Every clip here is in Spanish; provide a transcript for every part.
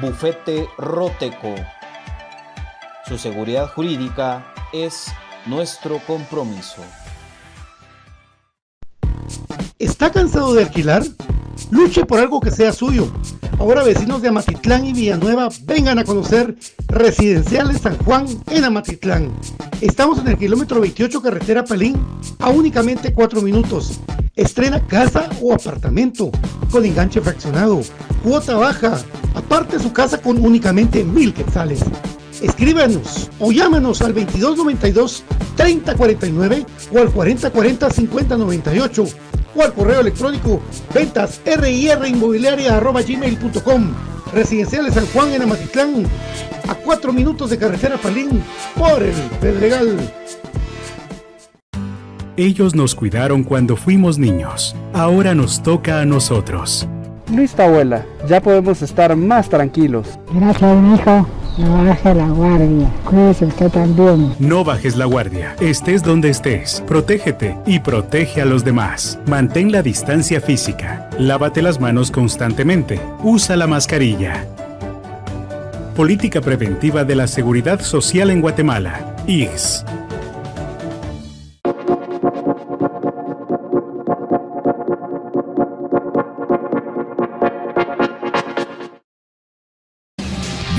Bufete Roteco. Su seguridad jurídica es nuestro compromiso. ¿Está cansado de alquilar? Luche por algo que sea suyo. Ahora vecinos de Amatitlán y Villanueva vengan a conocer Residenciales San Juan en Amatitlán. Estamos en el kilómetro 28 carretera Pelín a únicamente 4 minutos. Estrena casa o apartamento con enganche fraccionado, cuota baja, aparte su casa con únicamente mil quetzales. Escríbanos o llámanos al 2292 3049 o al 4040 5098 o al correo electrónico ventas gmail.com Residenciales San Juan en Amatitlán, a cuatro minutos de carretera Palín, por el Pedregal. Ellos nos cuidaron cuando fuimos niños. Ahora nos toca a nosotros. Listo, abuela. Ya podemos estar más tranquilos. Gracias, hijo. No bajes la guardia. Cuídese usted también. No bajes la guardia. Estés donde estés. Protégete y protege a los demás. Mantén la distancia física. Lávate las manos constantemente. Usa la mascarilla. Política Preventiva de la Seguridad Social en Guatemala. IGS.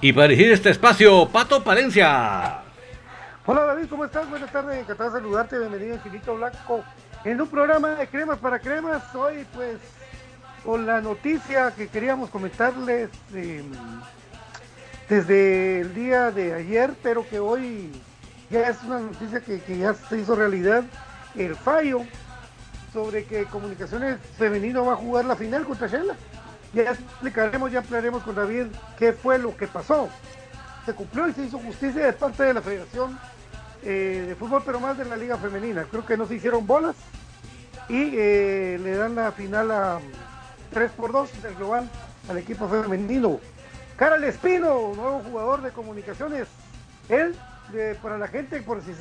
Y para dirigir este espacio, Pato Palencia. Hola David, ¿cómo estás? Buenas tardes, encantado de saludarte, bienvenido a Infinito Blanco. En un programa de cremas para cremas, hoy pues con la noticia que queríamos comentarles em, desde el día de ayer, pero que hoy ya es una noticia que, que ya se hizo realidad, el fallo sobre que Comunicaciones Femenino va a jugar la final contra Shela. Ya explicaremos, ya hablaremos con David qué fue lo que pasó. Se cumplió y se hizo justicia de parte de la Federación eh, de Fútbol, pero más de la Liga Femenina. Creo que no se hicieron bolas y eh, le dan la final a 3 por 2 del global al equipo femenino. Carl Espino, nuevo jugador de comunicaciones. Él, para la gente, por si,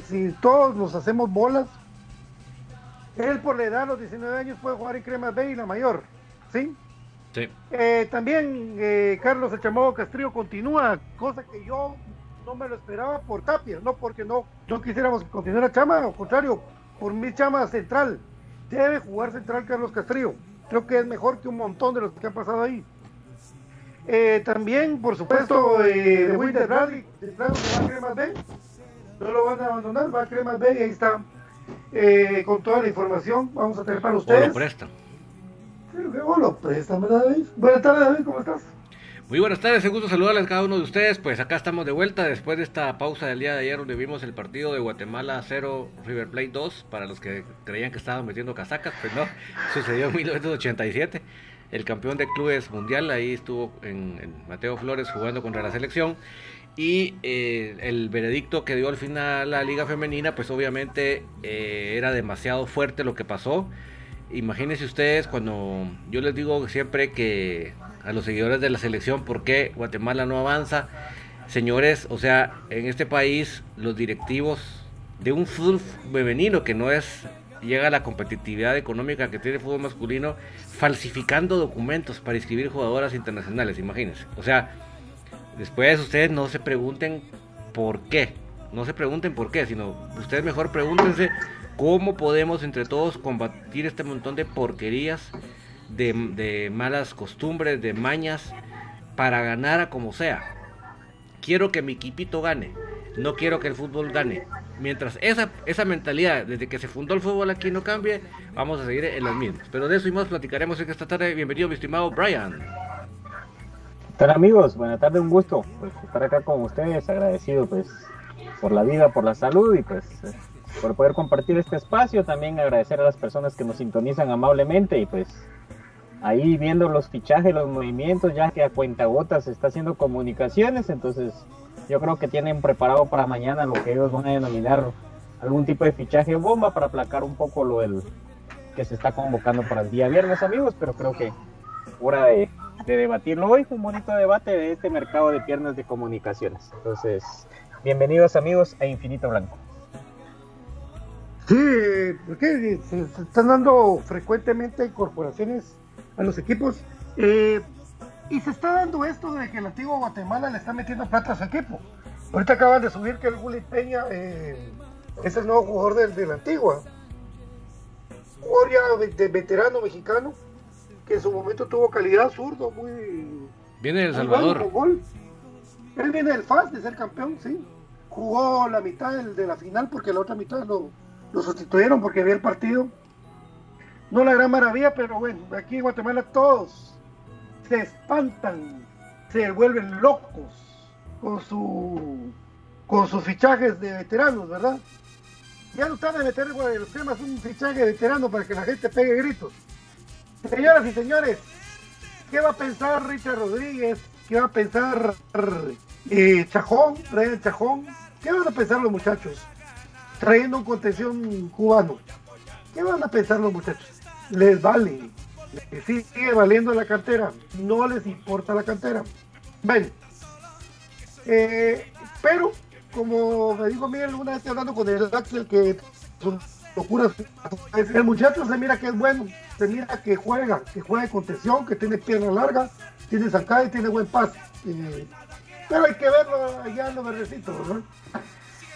si, todos nos hacemos bolas, él por la edad, los 19 años, puede jugar en Cremas B y la mayor. ¿Sí? Sí. Eh, también eh, Carlos Echamado Castrillo continúa, cosa que yo no me lo esperaba por Tapia, no porque no, no quisiéramos continuar a Chama, al contrario, por mi Chama central. Debe jugar central Carlos Castrillo. Creo que es mejor que un montón de los que han pasado ahí. Eh, también, por supuesto, eh, de Winter Rally, va a Cremas B. No lo van a abandonar, va a Cremas B y ahí está eh, con toda la información. Vamos a tener para ustedes. O lo presta. O lo presta, ¿verdad, David? Buenas tardes, David, ¿cómo estás? Muy buenas tardes, un gusto saludarles a cada uno de ustedes. Pues acá estamos de vuelta después de esta pausa del día de ayer donde vimos el partido de Guatemala 0, River Plate 2. Para los que creían que estaban metiendo casacas, pues no, sucedió en 1987 el campeón de clubes mundial, ahí estuvo en, Mateo Flores jugando contra la selección. Y eh, el veredicto que dio al final la liga femenina, pues obviamente eh, era demasiado fuerte lo que pasó. Imagínense ustedes cuando yo les digo siempre que a los seguidores de la selección por qué Guatemala no avanza. Señores, o sea, en este país los directivos de un fútbol femenino que no es llega a la competitividad económica que tiene el fútbol masculino falsificando documentos para inscribir jugadoras internacionales, imagínense. O sea, después ustedes no se pregunten por qué, no se pregunten por qué, sino ustedes mejor pregúntense cómo podemos entre todos combatir este montón de porquerías, de, malas costumbres, de mañas, para ganar a como sea. Quiero que mi equipito gane, no quiero que el fútbol gane. Mientras esa, esa mentalidad, desde que se fundó el fútbol aquí no cambie, vamos a seguir en las mismas. Pero de eso y más platicaremos en esta tarde. Bienvenido, mi estimado Brian. ¿Qué amigos? Buenas tardes, un gusto pues, estar acá con ustedes, agradecido pues por la vida, por la salud y pues por poder compartir este espacio, también agradecer a las personas que nos sintonizan amablemente y pues ahí viendo los fichajes, los movimientos, ya que a cuenta gotas se está haciendo comunicaciones, entonces yo creo que tienen preparado para mañana lo que ellos van a denominar algún tipo de fichaje bomba para aplacar un poco lo del que se está convocando para el día viernes, amigos, pero creo que hora de, debatirlo hoy, un bonito debate de este mercado de piernas de comunicaciones. Entonces, bienvenidos amigos a Infinito Blanco. Sí, porque se, están dando frecuentemente incorporaciones a los equipos. Eh, y se está dando esto de que el antiguo Guatemala le está metiendo plata a su equipo. Ahorita acaban de subir que el Gulli Peña eh, es el nuevo jugador del, del Antigua. Jugador ya de, veterano mexicano, que en su momento tuvo calidad zurdo, muy. Viene de El Salvador. Él viene del FAS de ser campeón, sí. Jugó la mitad de la final porque la otra mitad lo, lo sustituyeron porque había el partido. No la gran maravilla, pero bueno, aquí en Guatemala todos se espantan, se vuelven locos con su con sus fichajes de veteranos, ¿verdad? Ya no están de meter los temas un fichaje de veterano para que la gente pegue gritos. Señoras y señores, ¿qué va a pensar Richard Rodríguez? ¿Qué va a pensar eh, Chajón? ¿Qué van a pensar los muchachos? Trayendo un contención cubano. ¿Qué van a pensar los muchachos? Les vale sigue valiendo la cantera, no les importa la cantera. Ven, eh, pero como me dijo Miguel una vez hablando con el Axel que son locuras, el muchacho se mira que es bueno, se mira que juega, que juega de contención, que tiene pierna larga, tiene sacada y tiene buen pase. Eh, pero hay que verlo allá en los verdecitos,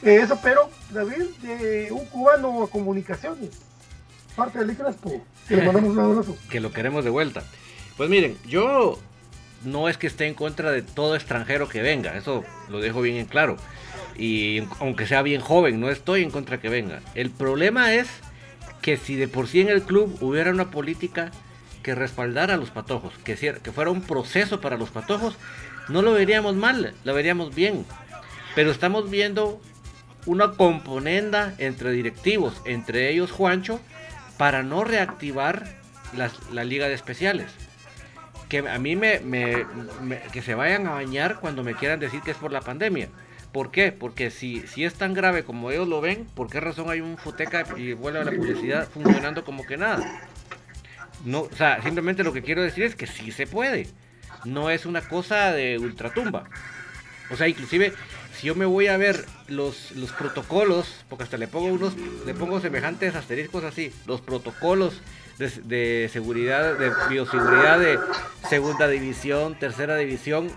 eso, pero David, de un cubano a comunicaciones, parte del Crespo. que lo queremos de vuelta. Pues miren, yo no es que esté en contra de todo extranjero que venga, eso lo dejo bien en claro. Y aunque sea bien joven, no estoy en contra que venga. El problema es que si de por sí en el club hubiera una política que respaldara a los patojos, que, que fuera un proceso para los patojos, no lo veríamos mal, lo veríamos bien. Pero estamos viendo una componenda entre directivos, entre ellos Juancho, para no reactivar la liga de especiales. Que a mí me, que se vayan a bañar cuando me quieran decir que es por la pandemia. ¿Por qué? Porque si, si es tan grave como ellos lo ven, ¿por qué razón hay un futeca y vuelve a la publicidad funcionando como que nada? No, o sea, simplemente lo que quiero decir es que sí se puede. no es una cosa de ultratumba. O sea, inclusive si yo me voy a ver los, los protocolos, porque hasta le pongo unos, le pongo semejantes asteriscos así, los protocolos de, seguridad, de bioseguridad de segunda división, tercera división,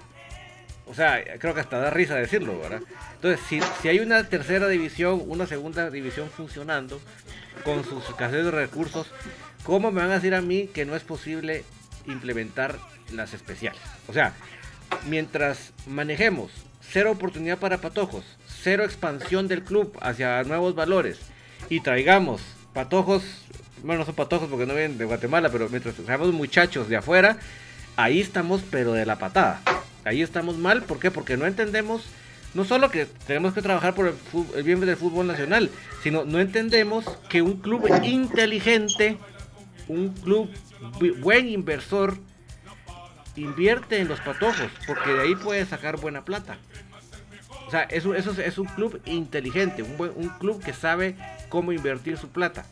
o sea, creo que hasta da risa decirlo, ¿verdad? Entonces, si, si hay una tercera división, una segunda división funcionando, con sus escasez de recursos, ¿cómo me van a decir a mí que no es posible implementar las especiales? O sea, mientras manejemos cero oportunidad para patojos, cero expansión del club hacia nuevos valores y traigamos patojos, bueno, no son patojos porque no vienen de Guatemala, pero mientras traigamos muchachos de afuera, ahí estamos pero de la patada. Ahí estamos mal, ¿por qué? Porque no entendemos no solo que tenemos que trabajar por el, bien del fútbol nacional, sino no entendemos que un club inteligente, un club buen inversor, invierte en los patojos, porque de ahí puede sacar buena plata. O sea, eso, eso es un club inteligente, un, un club que sabe cómo invertir su plata.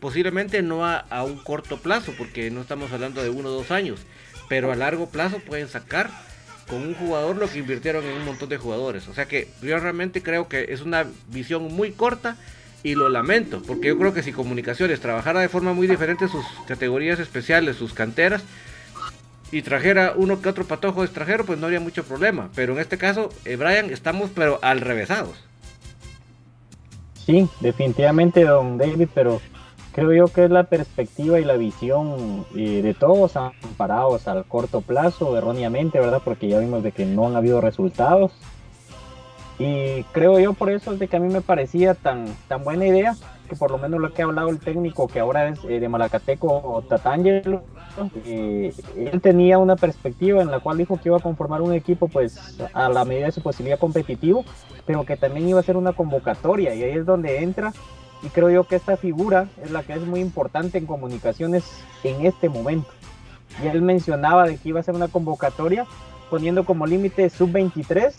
Posiblemente no a, a, un corto plazo, porque no estamos hablando de uno o dos años, pero a largo plazo pueden sacar con un jugador lo que invirtieron en un montón de jugadores. O sea que yo realmente creo que es una visión muy corta y lo lamento, porque yo creo que si Comunicaciones trabajara de forma muy diferente sus categorías especiales, sus canteras, y trajera uno que otro patojo extranjero, pues no habría mucho problema. Pero en este caso, eh, Brian, estamos pero al revésados. Sí, definitivamente, don David, pero creo yo que es la perspectiva y la visión eh, de todos amparados al corto plazo, erróneamente, ¿verdad? Porque ya vimos de que no han habido resultados. Y creo yo por eso es de que a mí me parecía tan, tan buena idea, que por lo menos lo que ha hablado el técnico, que ahora es eh, de Malacateco, Tatangelo, eh, él tenía una perspectiva en la cual dijo que iba a conformar un equipo pues a la medida de su posibilidad competitivo, pero que también iba a ser una convocatoria, y ahí es donde entra y creo yo que esta figura es la que es muy importante en comunicaciones en este momento. Y él mencionaba de que iba a ser una convocatoria poniendo como límite sub-23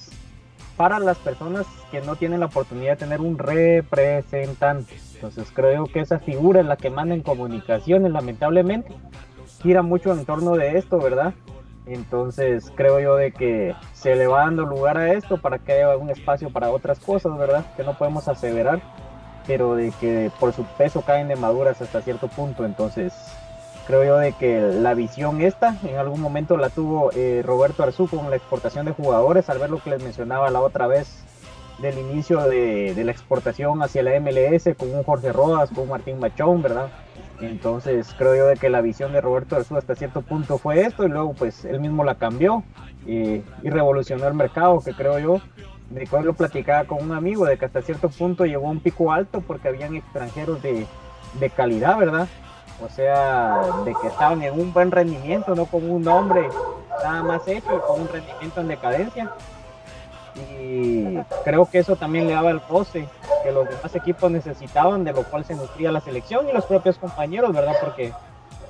para las personas que no tienen la oportunidad de tener un representante. Entonces creo que esa figura es la que manda en comunicaciones, lamentablemente. Gira mucho en torno de esto, ¿verdad? Entonces creo yo de que se le va dando lugar a esto para que haya un espacio para otras cosas, ¿verdad? Que no podemos aseverar pero de que por su peso caen de maduras hasta cierto punto. Entonces, creo yo de que la visión esta, en algún momento la tuvo eh, Roberto Arzú con la exportación de jugadores, al ver lo que les mencionaba la otra vez del inicio de, la exportación hacia la MLS con un Jorge Rodas, con un Martín Machón, ¿verdad? Entonces creo yo de que la visión de Roberto Arzú hasta cierto punto fue esto y luego pues él mismo la cambió y revolucionó el mercado, que creo yo de cual lo platicaba con un amigo de que hasta cierto punto llegó a un pico alto porque habían extranjeros de, de calidad, ¿verdad? O sea, de que estaban en un buen rendimiento, no con un nombre nada más hecho, con un rendimiento en decadencia. Y creo que eso también le daba el roce que los demás equipos necesitaban, de lo cual se nutría la selección y los propios compañeros, ¿verdad? Porque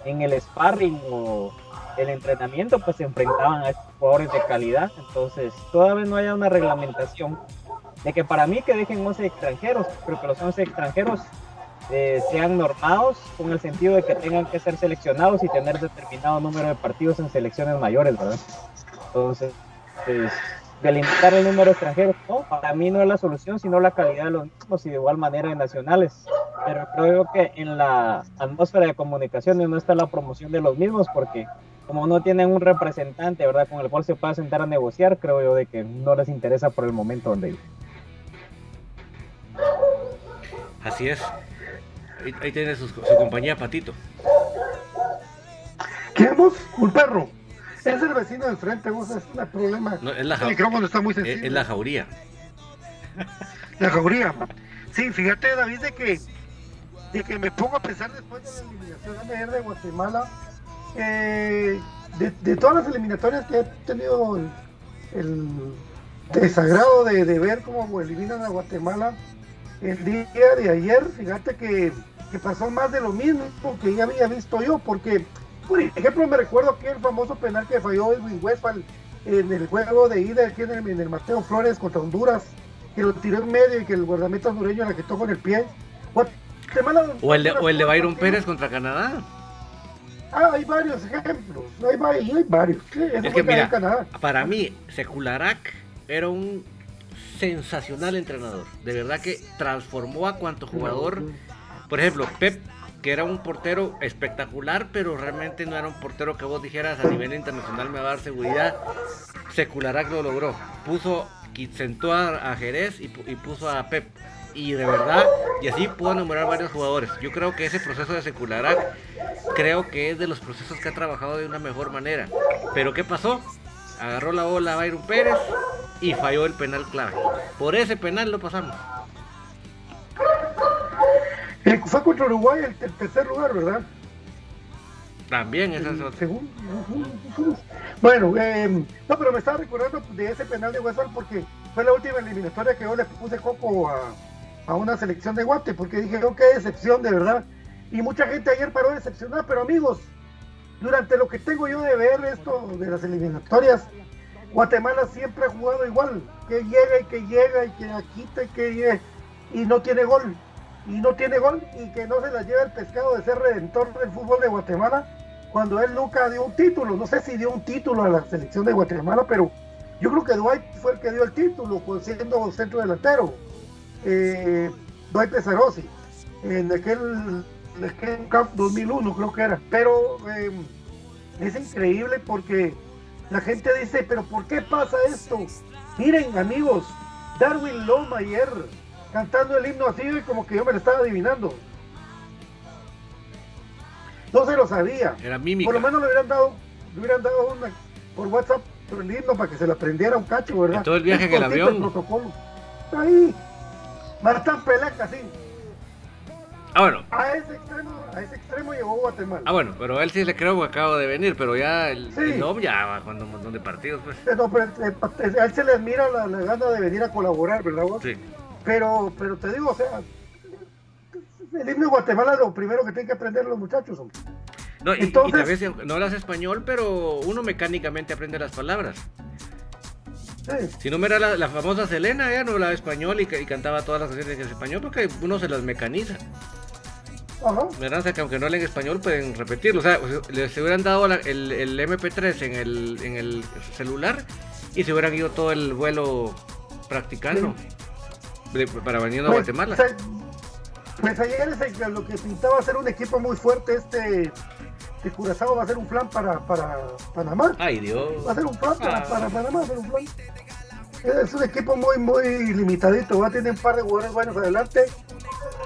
en el sparring o el entrenamiento, pues se enfrentaban a jugadores de calidad. Entonces, todavía no haya una reglamentación de que para mí que dejen 11 extranjeros, pero que los 11 extranjeros eh, sean normados con el sentido de que tengan que ser seleccionados y tener determinado número de partidos en selecciones mayores, ¿verdad? Entonces, pues, delimitar el número de extranjeros, no, para mí no es la solución, sino la calidad de los mismos y de igual manera de nacionales. Pero creo que en la atmósfera de comunicaciones no está la promoción de los mismos porque como no tienen un representante, ¿verdad? Con el cual se pueda sentar a negociar, creo yo de que no les interesa por el momento donde Así es. Ahí, tiene su, compañía Patito. ¿Qué hemos? Un perro. Es el vecino del frente, vos es el problema. No, es la el micrófono está muy sencillo. Es, la jauría. La jauría. Sí, fíjate, David, de que, de que me pongo a pensar después de la eliminación de Guatemala eh, de, todas las eliminatorias que he tenido el, desagrado de, ver cómo eliminan a Guatemala, el día de ayer, fíjate que, pasó más de lo mismo que ya había visto yo, porque, por ejemplo, me recuerdo que el famoso penal que falló Edwin Westphal en el juego de ida aquí en el, Mateo Flores contra Honduras, que lo tiró en medio y que el guardameta hondureño la quitó con el pie. o el de, o el de Byron Pérez contra Canadá. Ah, hay varios ejemplos, hay, varios, hay varios. es que mira, para mí, Secularac era un sensacional entrenador. De verdad que transformó a cuanto jugador. Por ejemplo, Pep, que era un portero espectacular, pero realmente no era un portero que vos dijeras a nivel internacional me va a dar seguridad. Secularac lo logró. Puso, sentó a, Jerez y, puso a Pep. Y de verdad, y así pudo nombrar varios jugadores. Yo creo que ese proceso de Secularac, creo que es de los procesos que ha trabajado de una mejor manera. Pero ¿qué pasó? Agarró la bola a Byron Pérez y falló el penal clave. Por ese penal lo pasamos. Eh, fue contra Uruguay el, tercer lugar, ¿verdad? También, esa es otra. Bueno, em, no, pero me estaba recordando de ese penal de Westphal porque fue la última eliminatoria que yo le puse coco a, a una selección de Guate, porque dije, oh, qué decepción, de verdad. Y mucha gente ayer paró decepcionada, pero amigos, durante lo que tengo yo de ver esto de las eliminatorias, Guatemala siempre ha jugado igual, que llega y que llega y que quita y que y no tiene gol, y no tiene gol y que no se la lleva el pescado de ser redentor del fútbol de Guatemala cuando él nunca dio un título, no sé si dio un título a la selección de Guatemala, pero yo creo que Dwight fue el que dio el título, siendo centro delantero, eh, Dwight Pesarosi, en aquel, en aquel Cup 2001 creo que era, pero eh, es increíble porque la gente dice, pero ¿por qué pasa esto? Miren amigos, Darwin Loma ayer cantando el himno así como que yo me lo estaba adivinando. No se lo sabía. Era mímica. Por lo menos le hubieran dado, le hubieran dado una por WhatsApp el himno para que se la aprendiera un cacho, ¿verdad? todo el viaje en el avión. El protocolo. Ahí. Martán Peleca, sí. Ah, bueno. A ese extremo, a ese extremo llegó Guatemala. Ah, bueno, pero él sí le creo que acaba de venir, pero ya el, no ya va jugando un montón de partidos, pues. No, pero eh, a él se le admira la, gana de venir a colaborar, ¿verdad vos? Sí. Pero, pero te digo, o sea, el himno de Guatemala es lo primero que tienen que aprender los muchachos, No, y, Entonces, y no hablas español, pero uno mecánicamente aprende las palabras. Sí. Si no me era la, famosa Selena, ella no hablaba español y, y, cantaba todas las canciones en español porque uno se las mecaniza. ¿Verdad? O sea, que aunque no hablen español pueden repetirlo. O sea, les hubieran dado el, el, MP3 en el, en el celular y se hubieran ido todo el vuelo practicando para venir a pues, Guatemala. Pues ayer lo que pintaba ser un equipo muy fuerte este de Curazao va a ser un plan para, para Panamá. Ay Dios. Va a ser un plan para, ah. Panamá, un plan. Es un equipo muy, muy limitadito, va a tener un par de jugadores buenos adelante.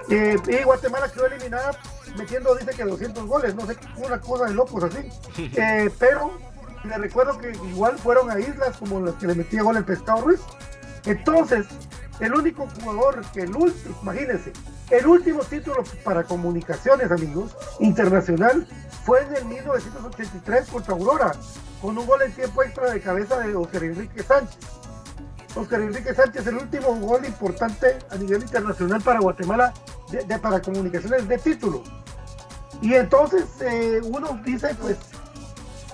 Eh, y Guatemala quedó eliminada metiendo, dice que 200 goles, no sé, una cosa de locos así. Eh, pero le recuerdo que igual fueron a islas como las que le metía gol el Pescado Ruiz. Entonces, el único jugador que el último, imagínense, el último título para comunicaciones, amigos, internacional, fue en el 1983 contra Aurora, con un gol en tiempo extra de cabeza de Oscar Enrique Sánchez. Oscar Enrique Sánchez, el último gol importante a nivel internacional para Guatemala de, para comunicaciones de título. Y entonces eh, uno dice, pues,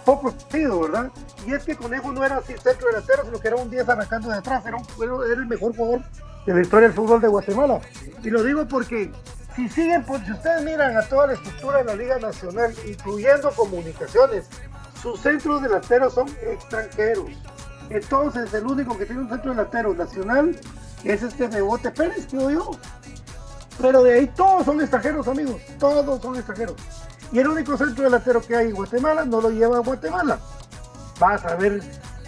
poco sentido, ¿verdad? Y es que Conejo no era así centro delantero, sino que era un 10 arrancando de atrás, era, el mejor jugador de la historia del fútbol de Guatemala. Y lo digo porque si siguen, pues, si ustedes miran a toda la estructura de la Liga Nacional, incluyendo comunicaciones, sus centros delanteros son extranjeros. Entonces, el único que tiene un centro delantero nacional es este Bebote Pérez, creo yo. Pero de ahí todos son extranjeros, amigos. Todos son extranjeros. Y el único centro delantero que hay en Guatemala no lo lleva a Guatemala. Vas a ver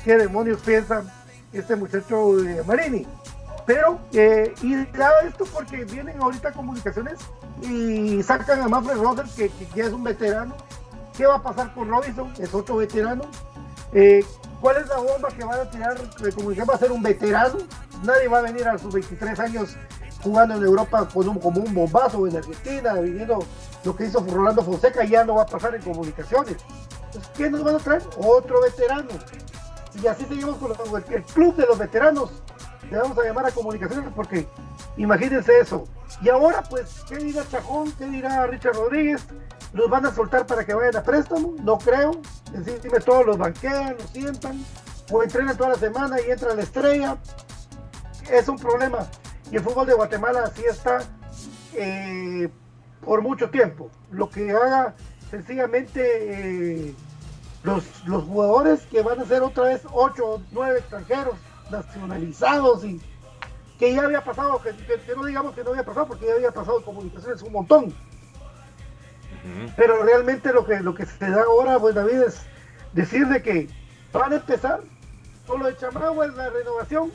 qué demonios piensa este muchacho de Marini. Pero, eh, y da esto porque vienen ahorita comunicaciones y sacan a Manfred Roder, que, que, es un veterano. ¿Qué va a pasar con Robinson? Es otro veterano. Eh, ¿Cuál es la bomba que van a tirar de comunicación? Va a ser un veterano. Nadie va a venir a sus 23 años jugando en Europa con un, como un bombazo en Argentina, viviendo lo que hizo Rolando Fonseca, ya no va a pasar en comunicaciones. Entonces, ¿Qué nos van a traer? Otro veterano. Y así seguimos con el club de los veteranos. Le vamos a llamar a comunicaciones porque imagínense eso. Y ahora, pues, ¿qué dirá Chajón? ¿Qué dirá Richard Rodríguez? ¿Los van a soltar para que vayan a préstamo? No creo. Encima todos los banquean, los sientan, o entrenan toda la semana y entra la estrella. Es un problema. Y el fútbol de Guatemala así está eh, por mucho tiempo. Lo que haga sencillamente eh, los, los jugadores que van a ser otra vez 8 o 9 extranjeros nacionalizados y que ya había pasado, que, no digamos que no había pasado, porque ya había pasado en comunicaciones un montón. Pero realmente lo que, lo que se da ahora, pues David, es decir de que van a empezar con lo de Chamagua, la renovación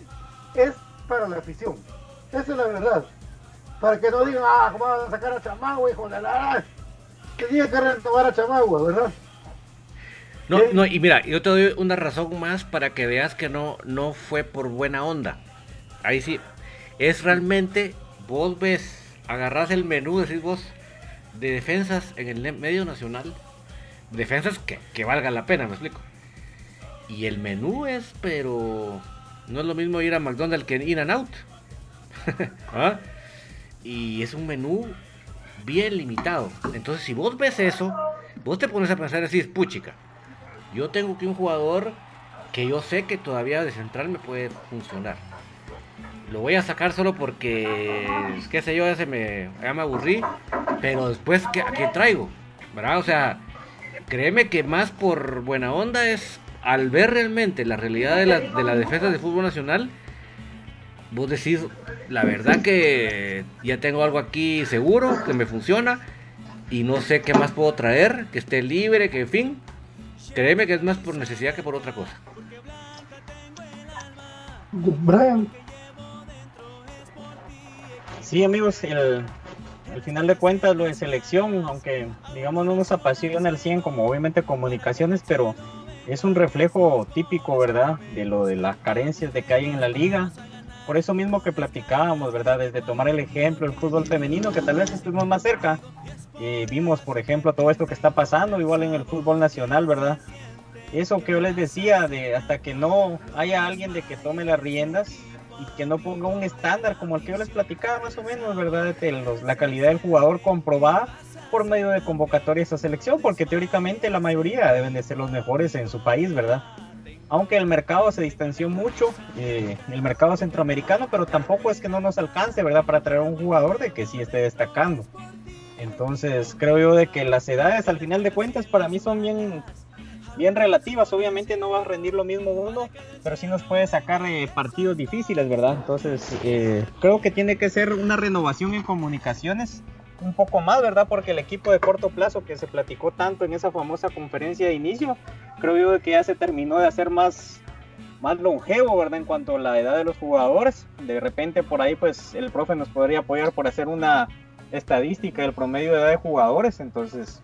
es para la afición. Esa es la verdad. Para que no digan, ah, ¿cómo van a sacar a Chamagua, hijo de la... Que tiene que renovar a Chamagua, ¿verdad? No, no, y mira, yo te doy una razón más para que veas que no, no fue por buena onda. Ahí sí, es realmente, vos ves, agarrás el menú, decís vos, de defensas en el medio nacional, defensas que, que valgan la pena, me explico. Y el menú es, pero no es lo mismo ir a McDonald's que ir and out. ¿Ah? Y es un menú bien limitado. Entonces, si vos ves eso, vos te pones a pensar y decís, puchica, yo tengo que un jugador que yo sé que todavía de central me puede funcionar lo voy a sacar solo porque, qué sé yo, ese me, ya me aburrí, pero después, ¿qué, ¿a qué traigo? ¿Verdad? O sea, créeme que más por buena onda es al ver realmente la realidad de la, de la defensa de fútbol nacional, vos decís, la verdad que ya tengo algo aquí seguro, que me funciona, y no sé qué más puedo traer, que esté libre, que en fin, créeme que es más por necesidad que por otra cosa. Brian, Sí, amigos, el, al final de cuentas lo de selección, aunque digamos no nos apasiona el 100 como obviamente comunicaciones, pero es un reflejo típico, ¿verdad? De lo de las carencias de que hay en la liga. Por eso mismo que platicábamos, ¿verdad? Desde tomar el ejemplo el fútbol femenino, que tal vez estuvimos más cerca. y vimos, por ejemplo, todo esto que está pasando, igual en el fútbol nacional, ¿verdad? Eso que yo les decía, de hasta que no haya alguien de que tome las riendas, y que no ponga un estándar como el que yo les platicaba más o menos, ¿verdad? De los, la calidad del jugador comprobada por medio de convocatorias a selección, porque teóricamente la mayoría deben de ser los mejores en su país, ¿verdad? Aunque el mercado se distanció mucho, eh, el mercado centroamericano, pero tampoco es que no nos alcance, ¿verdad? Para traer un jugador de que sí esté destacando. Entonces creo yo de que las edades al final de cuentas para mí son bien bien relativas. Obviamente no va a rendir lo mismo uno, pero sí nos puede sacar eh, partidos difíciles, ¿verdad? Entonces, eh, creo que tiene que ser una renovación en comunicaciones un poco más, ¿verdad? Porque el equipo de corto plazo que se platicó tanto en esa famosa conferencia de inicio, creo yo que ya se terminó de hacer más más longevo, ¿verdad? En cuanto a la edad de los jugadores. De repente por ahí pues el profe nos podría apoyar por hacer una estadística del promedio de edad de jugadores. Entonces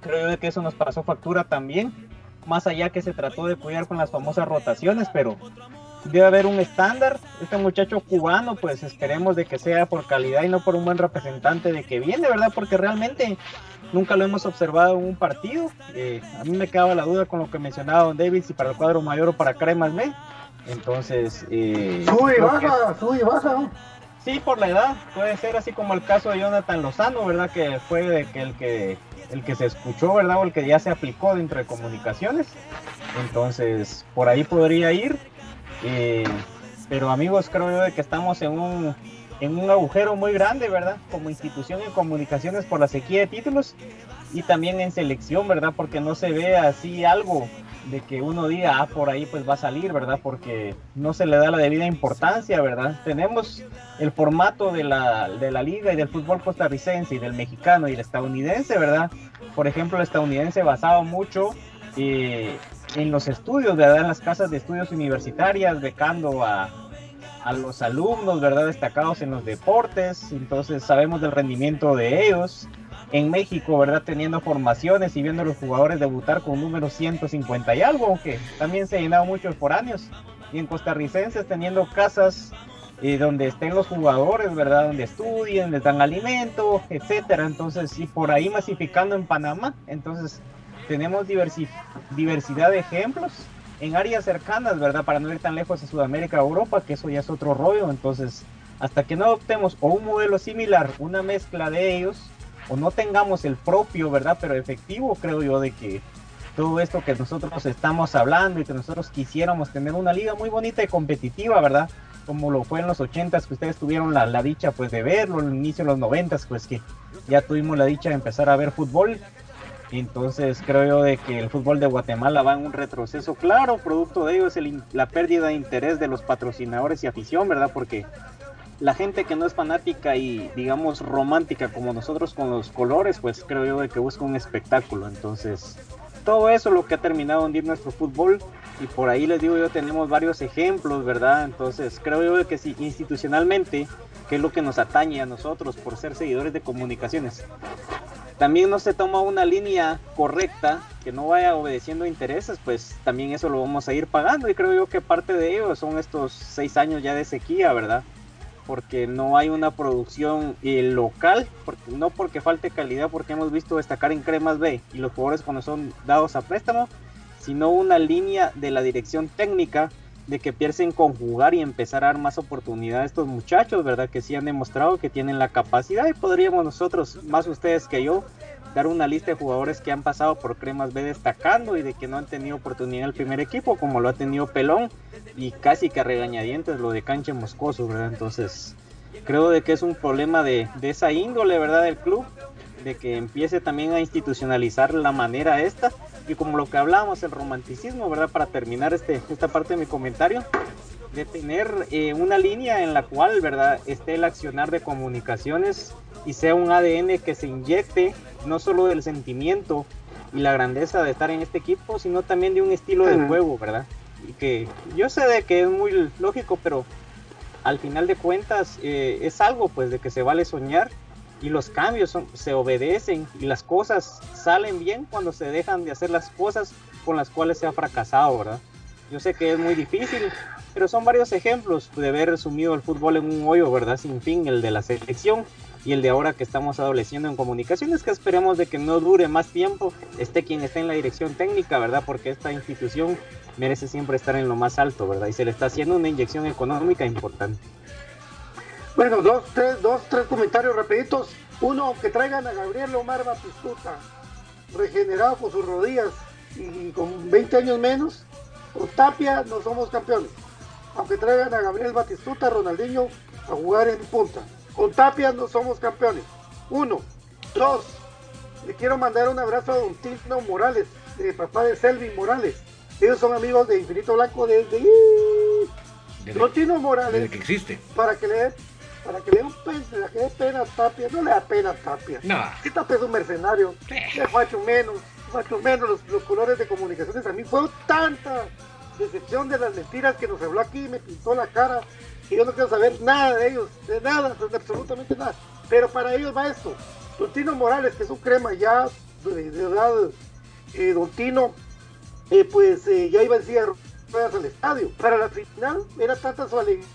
creo yo que eso nos pasó factura también más allá que se trató de cuidar con las famosas rotaciones, pero debe haber un estándar. Este muchacho cubano, pues esperemos de que sea por calidad y no por un buen representante de que viene, ¿verdad? Porque realmente nunca lo hemos observado en un partido. Eh, a mí me quedaba la duda con lo que mencionaba Don David, si para el cuadro mayor o para Cremas me. Entonces, eh, sube y baja, sube y baja. Sí, por la edad, puede ser así como el caso de Jonathan Lozano, ¿verdad? Que fue de que el que el que se escuchó, ¿verdad? O el que ya se aplicó dentro de comunicaciones. Entonces, por ahí podría ir. Eh, pero amigos, creo yo de que estamos en un, en un agujero muy grande, ¿verdad? Como institución en comunicaciones por la sequía de títulos y también en selección, ¿verdad? Porque no se ve así algo de que uno diga, ah, por ahí pues va a salir, ¿verdad? Porque no se le da la debida importancia, ¿verdad? Tenemos el formato de la, de la liga y del fútbol costarricense y del mexicano y el estadounidense, ¿verdad? Por ejemplo, el estadounidense basado mucho eh, en los estudios, ¿verdad? En las casas de estudios universitarias, becando a, a los alumnos, ¿verdad? Destacados en los deportes, entonces sabemos del rendimiento de ellos en México, ¿verdad? Teniendo formaciones y viendo a los jugadores debutar con número 150 y algo, aunque también se llenado mucho por años. Y en costarricenses teniendo casas eh, donde estén los jugadores, ¿verdad? Donde estudien, les dan alimento, etcétera. Entonces, y por ahí masificando en Panamá. Entonces, tenemos diversidad de ejemplos en áreas cercanas, ¿verdad? Para no ir tan lejos a Sudamérica o Europa, que eso ya es otro rollo. Entonces, hasta que no adoptemos o un modelo similar, una mezcla de ellos, o no tengamos el propio, ¿verdad? Pero efectivo, creo yo, de que todo esto que nosotros estamos hablando y que nosotros quisiéramos tener una liga muy bonita y competitiva, ¿verdad? Como lo fue en los ochentas que ustedes tuvieron la, dicha pues de verlo, en el inicio de los noventas pues que ya tuvimos la dicha de empezar a ver fútbol. Entonces creo yo de que el fútbol de Guatemala va en un retroceso claro, producto de ello es la pérdida de interés de los patrocinadores y afición, ¿verdad? Porque la gente que no es fanática y digamos romántica como nosotros con los colores, pues creo yo de que busca un espectáculo. Entonces todo eso es lo que ha terminado de hundir nuestro fútbol y por ahí les digo yo tenemos varios ejemplos, ¿verdad? Entonces creo yo de que si institucionalmente, que es lo que nos atañe a nosotros por ser seguidores de comunicaciones, también no se toma una línea correcta que no vaya obedeciendo intereses, pues también eso lo vamos a ir pagando y creo yo que parte de ello son estos seis años ya de sequía, ¿verdad? Porque no hay una producción eh, local, no porque falte calidad, porque hemos visto destacar en Cremas B y los jugadores cuando son dados a préstamo, sino una línea de la dirección técnica de que piensen conjugar y empezar a dar más oportunidad a estos muchachos, ¿verdad? Que sí han demostrado que tienen la capacidad y podríamos nosotros, más ustedes que yo, dar una lista de jugadores que han pasado por Cremas B destacando y de que no han tenido oportunidad en el primer equipo, como lo ha tenido Pelón y casi que a regañadientes lo de Canche Moscoso, ¿verdad? Entonces, creo de que es un problema de, de esa índole, ¿verdad? Del club, de que empiece también a institucionalizar la manera esta y como lo que hablábamos, el romanticismo, ¿verdad? Para terminar este, esta parte de mi comentario, de tener eh, una línea en la cual, ¿verdad? Esté el accionar de comunicaciones y sea un ADN que se inyecte no solo del sentimiento y la grandeza de estar en este equipo, sino también de un estilo de juego, ¿verdad? Y que yo sé de que es muy lógico, pero al final de cuentas eh, es algo pues de que se vale soñar y los cambios se obedecen y las cosas salen bien cuando se dejan de hacer las cosas con las cuales se ha fracasado, ¿verdad? Yo sé que es muy difícil, pero son varios ejemplos de haber resumido el fútbol en un hoyo, ¿verdad? Sin fin, el de la selección y el de ahora que estamos adoleciendo en comunicaciones, que esperemos de que no dure más tiempo, esté quien esté en la dirección técnica, ¿verdad? Porque esta institución merece siempre estar en lo más alto, ¿verdad? Y se le está haciendo una inyección económica importante. Bueno, dos, tres, dos, tres comentarios rapiditos. Uno, que traigan a Gabriel Omar Batistuta, regenerado por sus rodillas y con 20 años menos. Con Tapia no somos campeones. Aunque traigan a Gabriel Batistuta, Ronaldinho a jugar en punta. Con Tapia no somos campeones. Uno. Dos. Le quiero mandar un abrazo a Don Tino Morales, de papá de Selvin Morales. Ellos son amigos de Infinito Blanco desde... Don Tino Morales. Desde que existe. Para que le para que le dé pena a Tapia, no le da pena a Tapia. No. Si Tapia es un mercenario, le facho menos, facho menos los, los, colores de comunicaciones. A mí fue tanta decepción de las mentiras que nos habló aquí, me pintó la cara, y yo no quiero saber nada de ellos, de nada, de absolutamente nada. Pero para ellos va esto. Don Tino Morales, que es un crema ya de, edad, eh, Don Tino, eh, pues eh, ya iba en silla ruedas al estadio. Para la final era tanta su alegría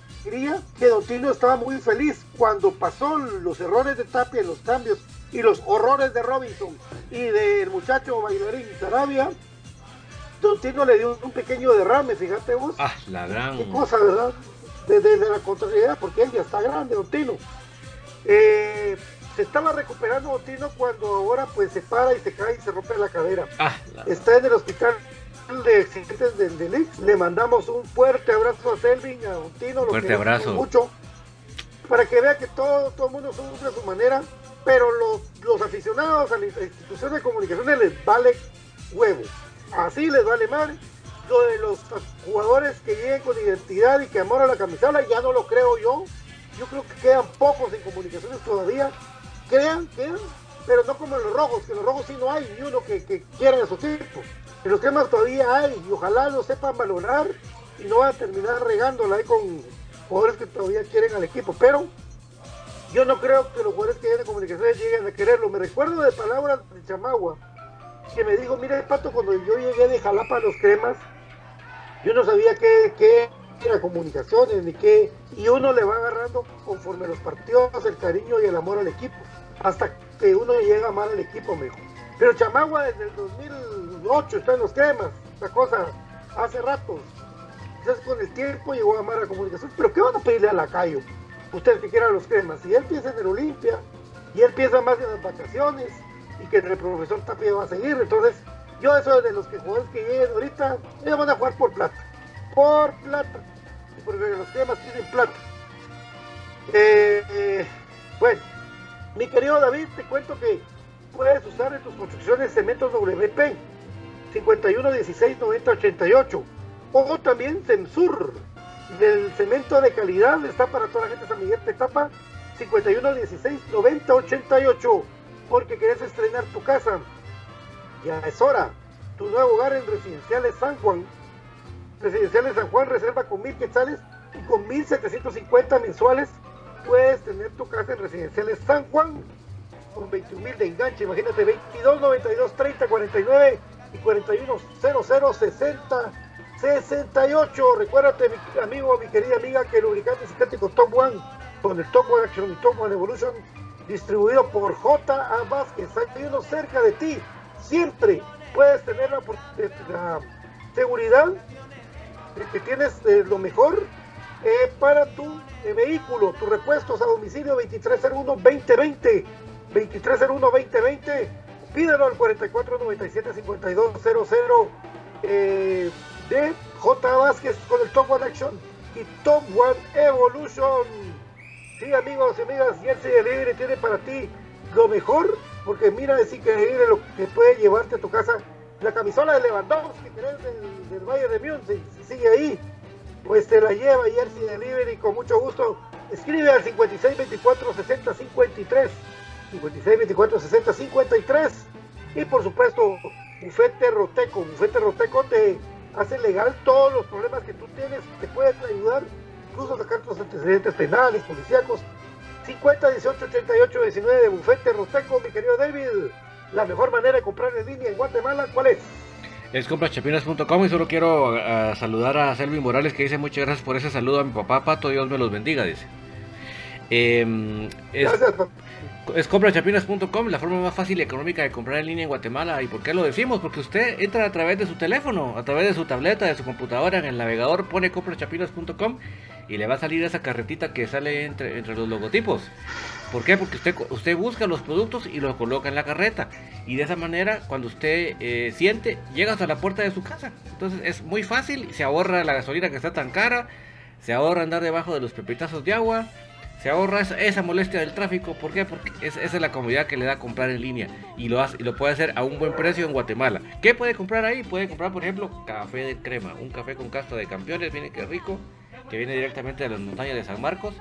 que Don Tino estaba muy feliz cuando pasó los errores de Tapia en los cambios y los horrores de Robinson y del muchacho bailarín Sarabia. Don Tino le dio un pequeño derrame, fíjate vos. Ah, la gran. Qué cosa, ¿verdad? Desde, la contrariedad, porque él ya está grande, Don Tino. Eh, se estaba recuperando Don Tino cuando ahora pues se para y se cae y se rompe la cadera. Ah, Está en el hospital de accidentes del Delix. Le mandamos un fuerte abrazo a Selvin, a Tino, fuerte abrazo. mucho, para que vea que todo, todo el mundo sufre a su manera, pero los, los aficionados a la institución de comunicaciones les vale huevo. Así les vale mal. Lo de los jugadores que lleguen con identidad y que amor a la camisola, ya no lo creo yo. Yo creo que quedan pocos en comunicaciones todavía. Crean, quedan, pero no como los rojos, que los rojos sí no hay ni uno que, que quieran a su. En los temas todavía hay y ojalá lo sepan valorar y no van a terminar regándola ahí con jugadores que todavía quieren al equipo. Pero yo no creo que los jugadores que vienen de comunicaciones lleguen a quererlo. Me recuerdo de palabras de Chamagua que me dijo, mira Pato, cuando yo llegué de Jalapa a los cremas, yo no sabía qué, qué era comunicaciones ni qué. Y uno le va agarrando conforme los partidos el cariño y el amor al equipo. Hasta que uno llega mal al equipo, mejor. Pero Chamagua desde el 2008 está en los temas, esta cosa, hace rato. Quizás con el tiempo llegó a amar la comunicación. Pero ¿qué van a pedirle a la Lacayo? Ustedes que quieran los cremas. Si él piensa en el Olimpia y él piensa más en las vacaciones y que el profesor Tapia va a seguir, entonces yo eso de los que jugadores que lleguen ahorita, ellos van a jugar por plata. Por plata. Porque los cremas tienen plata. Eh, eh, bueno, mi querido David, te cuento que puedes usar en tus construcciones cementos WP 51 16 90 88 o también Censur. Del cemento de calidad está para toda la gente de San Miguel Petapa 51 16 90 88 porque querés estrenar tu casa. Ya es hora. Tu nuevo hogar en Residenciales San Juan. Residenciales San Juan reserva con mil quetzales y con 1750 mensuales. Puedes tener tu casa en Residenciales San Juan con 21 mil de enganche. Imagínate, 22, 92, 30, 49 y 41, 00, 60, 68. Recuérdate, mi amigo, mi querida amiga, que el lubricante sintético Top One con el Top One Action y Top One Evolution distribuido por J.A. Vázquez. Hay uno cerca de ti. Siempre puedes tener la, la seguridad de que tienes eh, lo mejor eh, para tu eh, vehículo, tus repuestos a domicilio 2301-2020. 2301-2020. Pídelo al 4497-5200 eh, de J. Vázquez con el Top One Action y Top One Evolution. Sí, amigos y amigas, Jersey Delivery tiene para ti lo mejor, porque mira, es increíble lo que puede llevarte a tu casa. La camisola de Lewandowski, que del, del Valle de Múnich, sigue ahí, pues te la lleva Jersey Delivery con mucho gusto. Escribe al 5624 6053 56 24 60 53 y por supuesto Bufete Roteco Bufete Roteco te hace legal todos los problemas que tú tienes te pueden ayudar incluso a sacar tus antecedentes penales, policíacos 50 18 88 19 de Bufete Roteco mi querido David la mejor manera de comprar en línea en Guatemala ¿cuál es? Es comprachapinas.com y solo quiero uh, saludar a Selvin Morales que dice muchas gracias por ese saludo a mi papá Pato, Dios me los bendiga, dice. Eh, es, gracias, es comprachapinas.com, la forma más fácil y económica de comprar en línea en Guatemala. ¿Y por qué lo decimos? Porque usted entra a través de su teléfono, a través de su tableta, de su computadora, en el navegador, pone comprachapinas.com y le va a salir esa carretita que sale entre, entre los logotipos. ¿Por qué? Porque usted, usted busca los productos y los coloca en la carreta. Y de esa manera, cuando usted eh, siente, llega hasta la puerta de su casa. Entonces es muy fácil, se ahorra la gasolina que está tan cara, se ahorra andar debajo de los pepitazos de agua se ahorra esa, molestia del tráfico. ¿Por qué? Porque esa es la comodidad que le da comprar en línea y lo, hace, y lo puede hacer a un buen precio en Guatemala. ¿Qué puede comprar ahí? Puede comprar, por ejemplo, café de crema, un café con casta de campeones, viene que rico, que viene directamente de las montañas de San Marcos.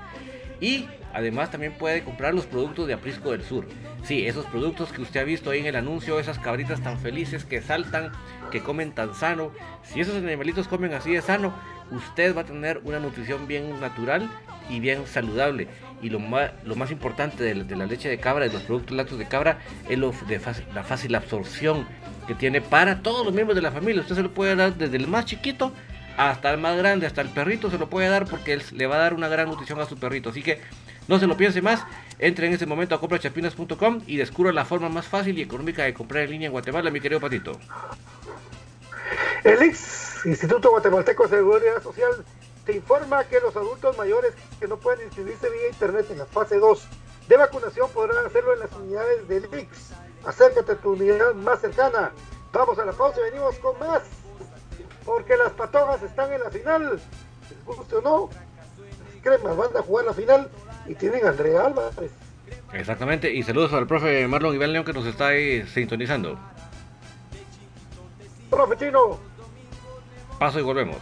Y además también puede comprar los productos de Aprisco del Sur. Sí, esos productos que usted ha visto ahí en el anuncio, esas cabritas tan felices que saltan, que comen tan sano. Si esos animalitos comen así de sano, usted va a tener una nutrición bien natural y bien saludable. Y lo más, importante de, la leche de cabra, de los productos lácteos de cabra, es lo de la fácil absorción que tiene para todos los miembros de la familia. Usted se lo puede dar desde el más chiquito hasta el más grande, hasta el perrito se lo puede dar porque él le va a dar una gran nutrición a su perrito. Así que no se lo piense más, entre en ese momento a comprachapinas.com y descubra la forma más fácil y económica de comprar en línea en Guatemala, mi querido Patito. El ex Instituto Guatemalteco de Seguridad Social te informa que los adultos mayores que no pueden inscribirse vía internet en la fase 2 de vacunación podrán hacerlo en las unidades del IX. Acércate a tu unidad más cercana. Vamos a la pausa y venimos con más. Porque las patojas están en la final. Les guste o no, las van a jugar la final y tienen a Andrea Álvarez. Exactamente, y saludos al profe Marlon Iván León que nos está ahí sintonizando. Profe Chino. Paso y volvemos.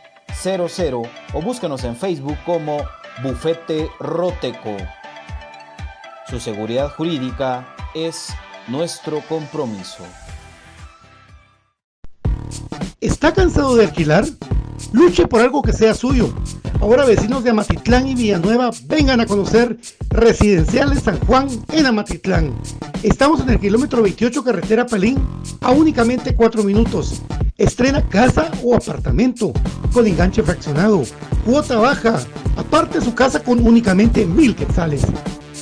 4978-4900 o búsquenos en Facebook como Bufete Roteco. Su seguridad jurídica es nuestro compromiso. ¿Está cansado de alquilar? Luche por algo que sea suyo. Ahora vecinos de Amatitlán y Villanueva vengan a conocer Residenciales San Juan en Amatitlán. Estamos en el kilómetro 28 carretera Pelín a únicamente 4 minutos. Estrena casa o apartamento con enganche fraccionado, cuota baja, aparte su casa con únicamente mil quetzales.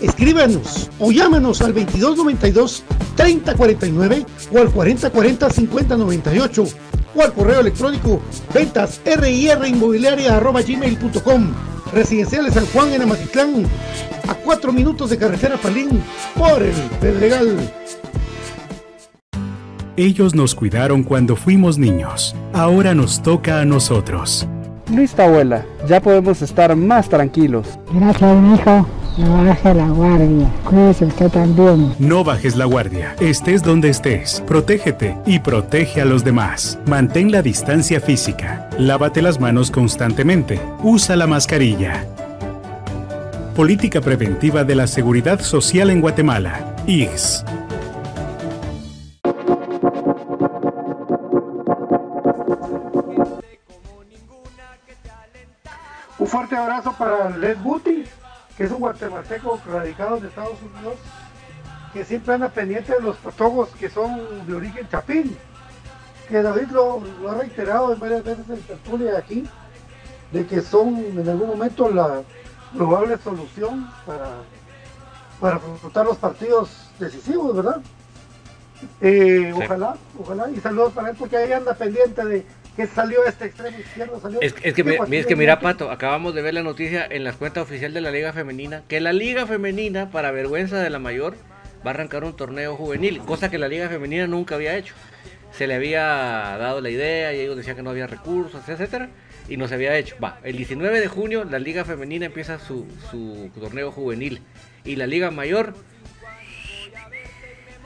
Escríbanos o llámenos al 2292 3049 o al 4040 5098 o al correo electrónico ventas gmail.com Residenciales San Juan en Amatitlán, a cuatro minutos de carretera Palín, por el Pedregal. Ellos nos cuidaron cuando fuimos niños. Ahora nos toca a nosotros. Listo, abuela. Ya podemos estar más tranquilos. Gracias, hijo. No baje la guardia. Cuídese usted también. No bajes la guardia. Estés donde estés. Protégete y protege a los demás. Mantén la distancia física. Lávate las manos constantemente. Usa la mascarilla. Política Preventiva de la Seguridad Social en Guatemala. IGS. Fuerte abrazo para Led Buti, que es un guatemalteco radicado en Estados Unidos, que siempre anda pendiente de los patogos que son de origen chapín. Que David lo, lo ha reiterado en varias veces en tertulia aquí, de que son en algún momento la probable solución para, para afrontar los partidos decisivos, ¿verdad? Eh, Sí. Ojalá, ojalá, y saludos para él porque ahí anda pendiente de que salió este extremo izquierdo, salió Es, es que, aquí es que mira. Pato, acabamos de ver la noticia en la cuenta oficial de la Liga Femenina, que la Liga Femenina, para vergüenza de la mayor, va a arrancar un torneo juvenil, cosa que la Liga Femenina nunca había hecho. Se le había dado la idea y ellos decían que no había recursos, etcétera, y no se había hecho. Va, el 19 de junio la Liga Femenina empieza su, su torneo juvenil y la Liga Mayor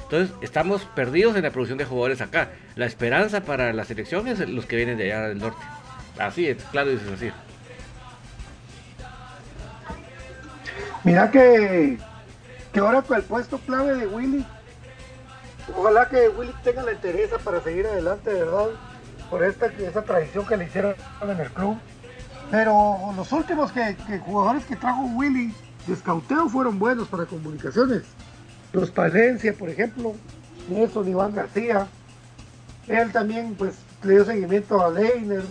entonces estamos perdidos en la producción de jugadores acá. La esperanza para la selección es los que vienen de allá del norte. Así es, claro, y es así. Mira que, que ahora con el puesto clave de Willy, ojalá que Willy tenga la interés para seguir adelante, de verdad, por esta esa tradición que le hicieron en el club. Pero los últimos que jugadores que trajo Willy de escauteo fueron buenos para comunicaciones. Los Palencia, por ejemplo, Nelson Iván García. Él también pues le dio seguimiento a Leiner,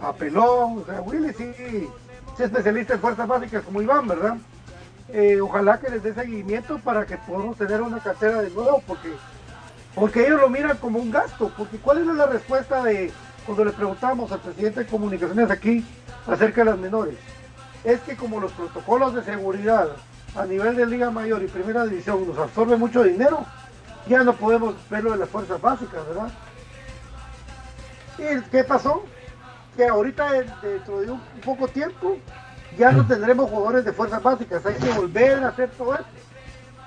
a Pelón. O sea, Willy sí, sí es especialista en fuerzas básicas como Iván, ¿verdad? Eh, ojalá que les dé seguimiento para que podamos tener una cartera de nuevo, porque, porque ellos lo miran como un gasto. Porque ¿cuál era la respuesta de cuando le preguntamos al presidente de comunicaciones aquí acerca de las menores? Es que como los protocolos de seguridad a nivel de Liga Mayor y Primera División nos absorbe mucho dinero, ya no podemos verlo de las fuerzas básicas, ¿verdad? ¿Y qué pasó? Que ahorita dentro de un poco tiempo ya no tendremos jugadores de fuerzas básicas, hay que volver a hacer todo esto.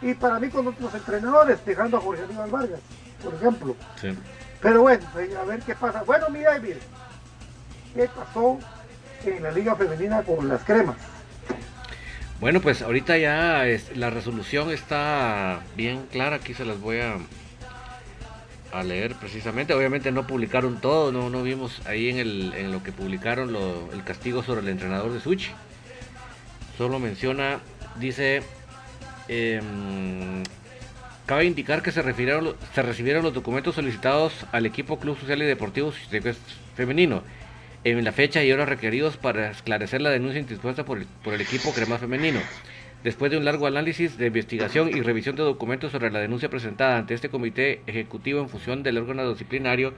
Y para mí con otros entrenadores, dejando a Jorge Aníbal Vargas, por ejemplo. Sí. Pero bueno, a ver qué pasa. Bueno, mira, David, ¿qué pasó en la Liga Femenina con las cremas? Bueno, pues ahorita ya es- la resolución está bien clara. Aquí se las voy a, a leer precisamente. Obviamente no publicaron todo, no, no vimos ahí en, el, en lo que publicaron lo- el castigo sobre el entrenador de Suchi. Solo menciona, dice, Em, cabe indicar que se, refirieron, se recibieron los documentos solicitados al equipo Club Social y Deportivo Femenino en la fecha y horas requeridos para esclarecer la denuncia interpuesta por el, por el equipo Crema Femenino. Después de un largo análisis de investigación y revisión de documentos sobre la denuncia presentada ante este comité ejecutivo en función del órgano disciplinario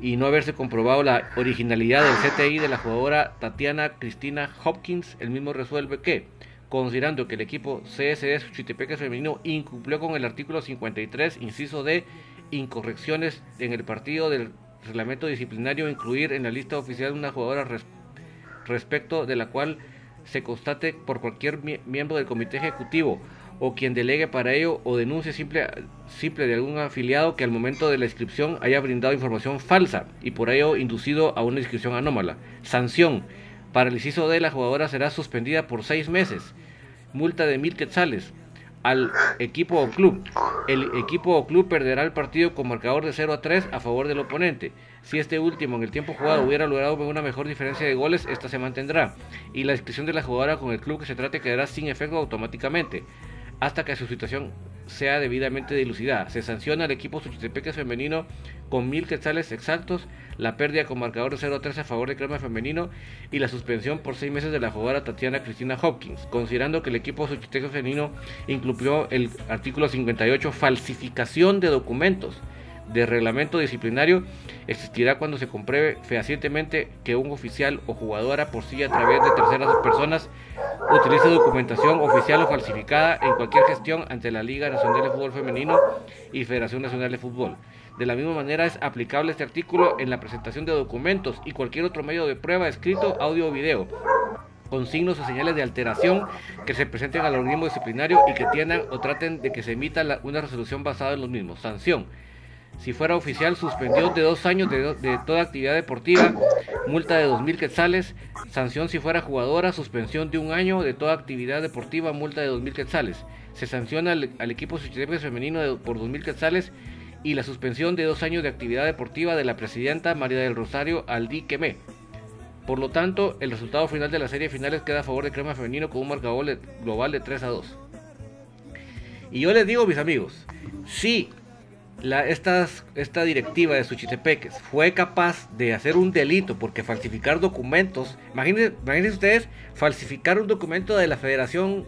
y no haberse comprobado la originalidad del CTI de la jugadora Tatiana Cristina Hopkins, el mismo resuelve que, considerando que el equipo CSD Suchitepeques femenino incumplió con el artículo 53, inciso de incorrecciones en el partido del reglamento disciplinario, incluir en la lista oficial una jugadora respecto de la cual se constate por cualquier miembro del comité ejecutivo o quien delegue para ello o denuncie simple, simple de algún afiliado que al momento de la inscripción haya brindado información falsa y por ello inducido a una inscripción anómala. Sanción. Para el inciso de la jugadora será suspendida por seis meses. Multa de mil quetzales al equipo o club. El equipo o club perderá el partido con marcador de 0 a 3 a favor del oponente. Si este último en el tiempo jugado hubiera logrado una mejor diferencia de goles, esta se mantendrá. Y la inscripción de la jugadora con el club que se trate quedará sin efecto automáticamente hasta que su situación sea debidamente dilucidada. Se sanciona al equipo Suchitepeques femenino con mil quetzales exactos, la pérdida con marcador de 0 a 3 a favor de Crema femenino y la suspensión por seis meses de la jugadora Tatiana Cristina Hopkins, considerando que el equipo Suchitepeques femenino incluyó el artículo 58 falsificación de documentos de reglamento disciplinario existirá cuando se compruebe fehacientemente que un oficial o jugadora por sí a través de terceras personas utilice documentación oficial o falsificada en cualquier gestión ante la Liga Nacional de Fútbol Femenino y Federación Nacional de Fútbol. De la misma manera es aplicable este artículo en la presentación de documentos y cualquier otro medio de prueba escrito, audio o video con signos o señales de alteración que se presenten al organismo disciplinario y que tiendan o traten de que se emita una resolución basada en los mismos. Sanción si fuera oficial, suspendió de dos años de, toda actividad deportiva, multa de dos mil quetzales, sanción si fuera jugadora, suspensión de un año de toda actividad deportiva, multa de dos mil quetzales. Se sanciona al, equipo femenino por dos mil quetzales y la suspensión de dos años de actividad deportiva de la presidenta María del Rosario Aldi Quemé. Por lo tanto, el resultado final de la serie finales queda a favor de Crema Femenino con un marcador global de 3 a 2. Y yo les digo, mis amigos, si la, esta directiva de Suchitepeques fue capaz de hacer un delito porque falsificar documentos, imagínense ustedes falsificar un documento de la Federación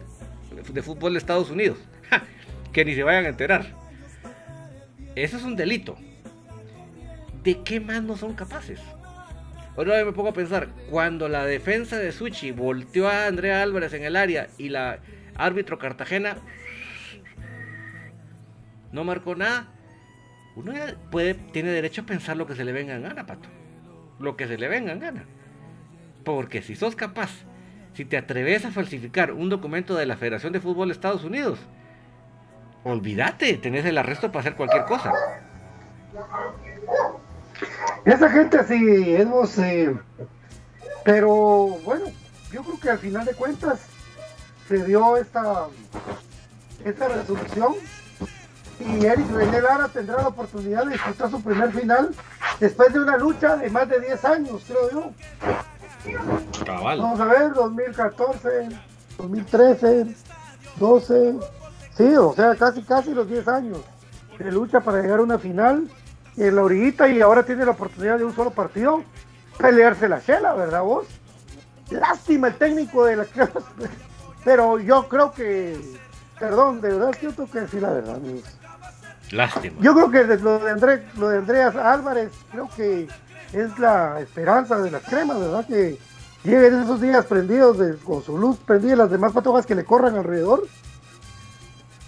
de Fútbol de Estados Unidos, que ni se vayan a enterar. Eso es un delito. ¿De qué más no son capaces? Ahora me pongo a pensar, cuando la defensa de Suchi volteó a Andrea Álvarez en el área y la árbitro Cartagena no marcó nada, uno puede, tiene derecho a pensar lo que se le venga en gana, pato. Lo que se le venga en gana. Porque si sos capaz, si te atreves a falsificar un documento de la Federación de Fútbol de Estados Unidos, olvídate, tenés el arresto para hacer cualquier cosa. Esa gente sí, es eh, pero bueno, yo creo que al final de cuentas se dio esta, esta resolución y Eric René Lara tendrá la oportunidad de disputar su primer final después de una lucha de más de 10 años, creo yo. Vamos a ver, 2014, 2013, 12, sí, o sea, casi casi los 10 años de lucha para llegar a una final en la orillita y ahora tiene la oportunidad de un solo partido pelearse la chela, ¿verdad vos? Lástima el técnico de la pero yo creo que, perdón, de verdad yo tengo que decir la verdad, amigos. Lástima. Yo creo que lo de, André, lo de Andreas Álvarez, creo que es la esperanza de las cremas, ¿verdad? Que lleguen esos días prendidos con su luz prendida las demás patojas que le corran alrededor.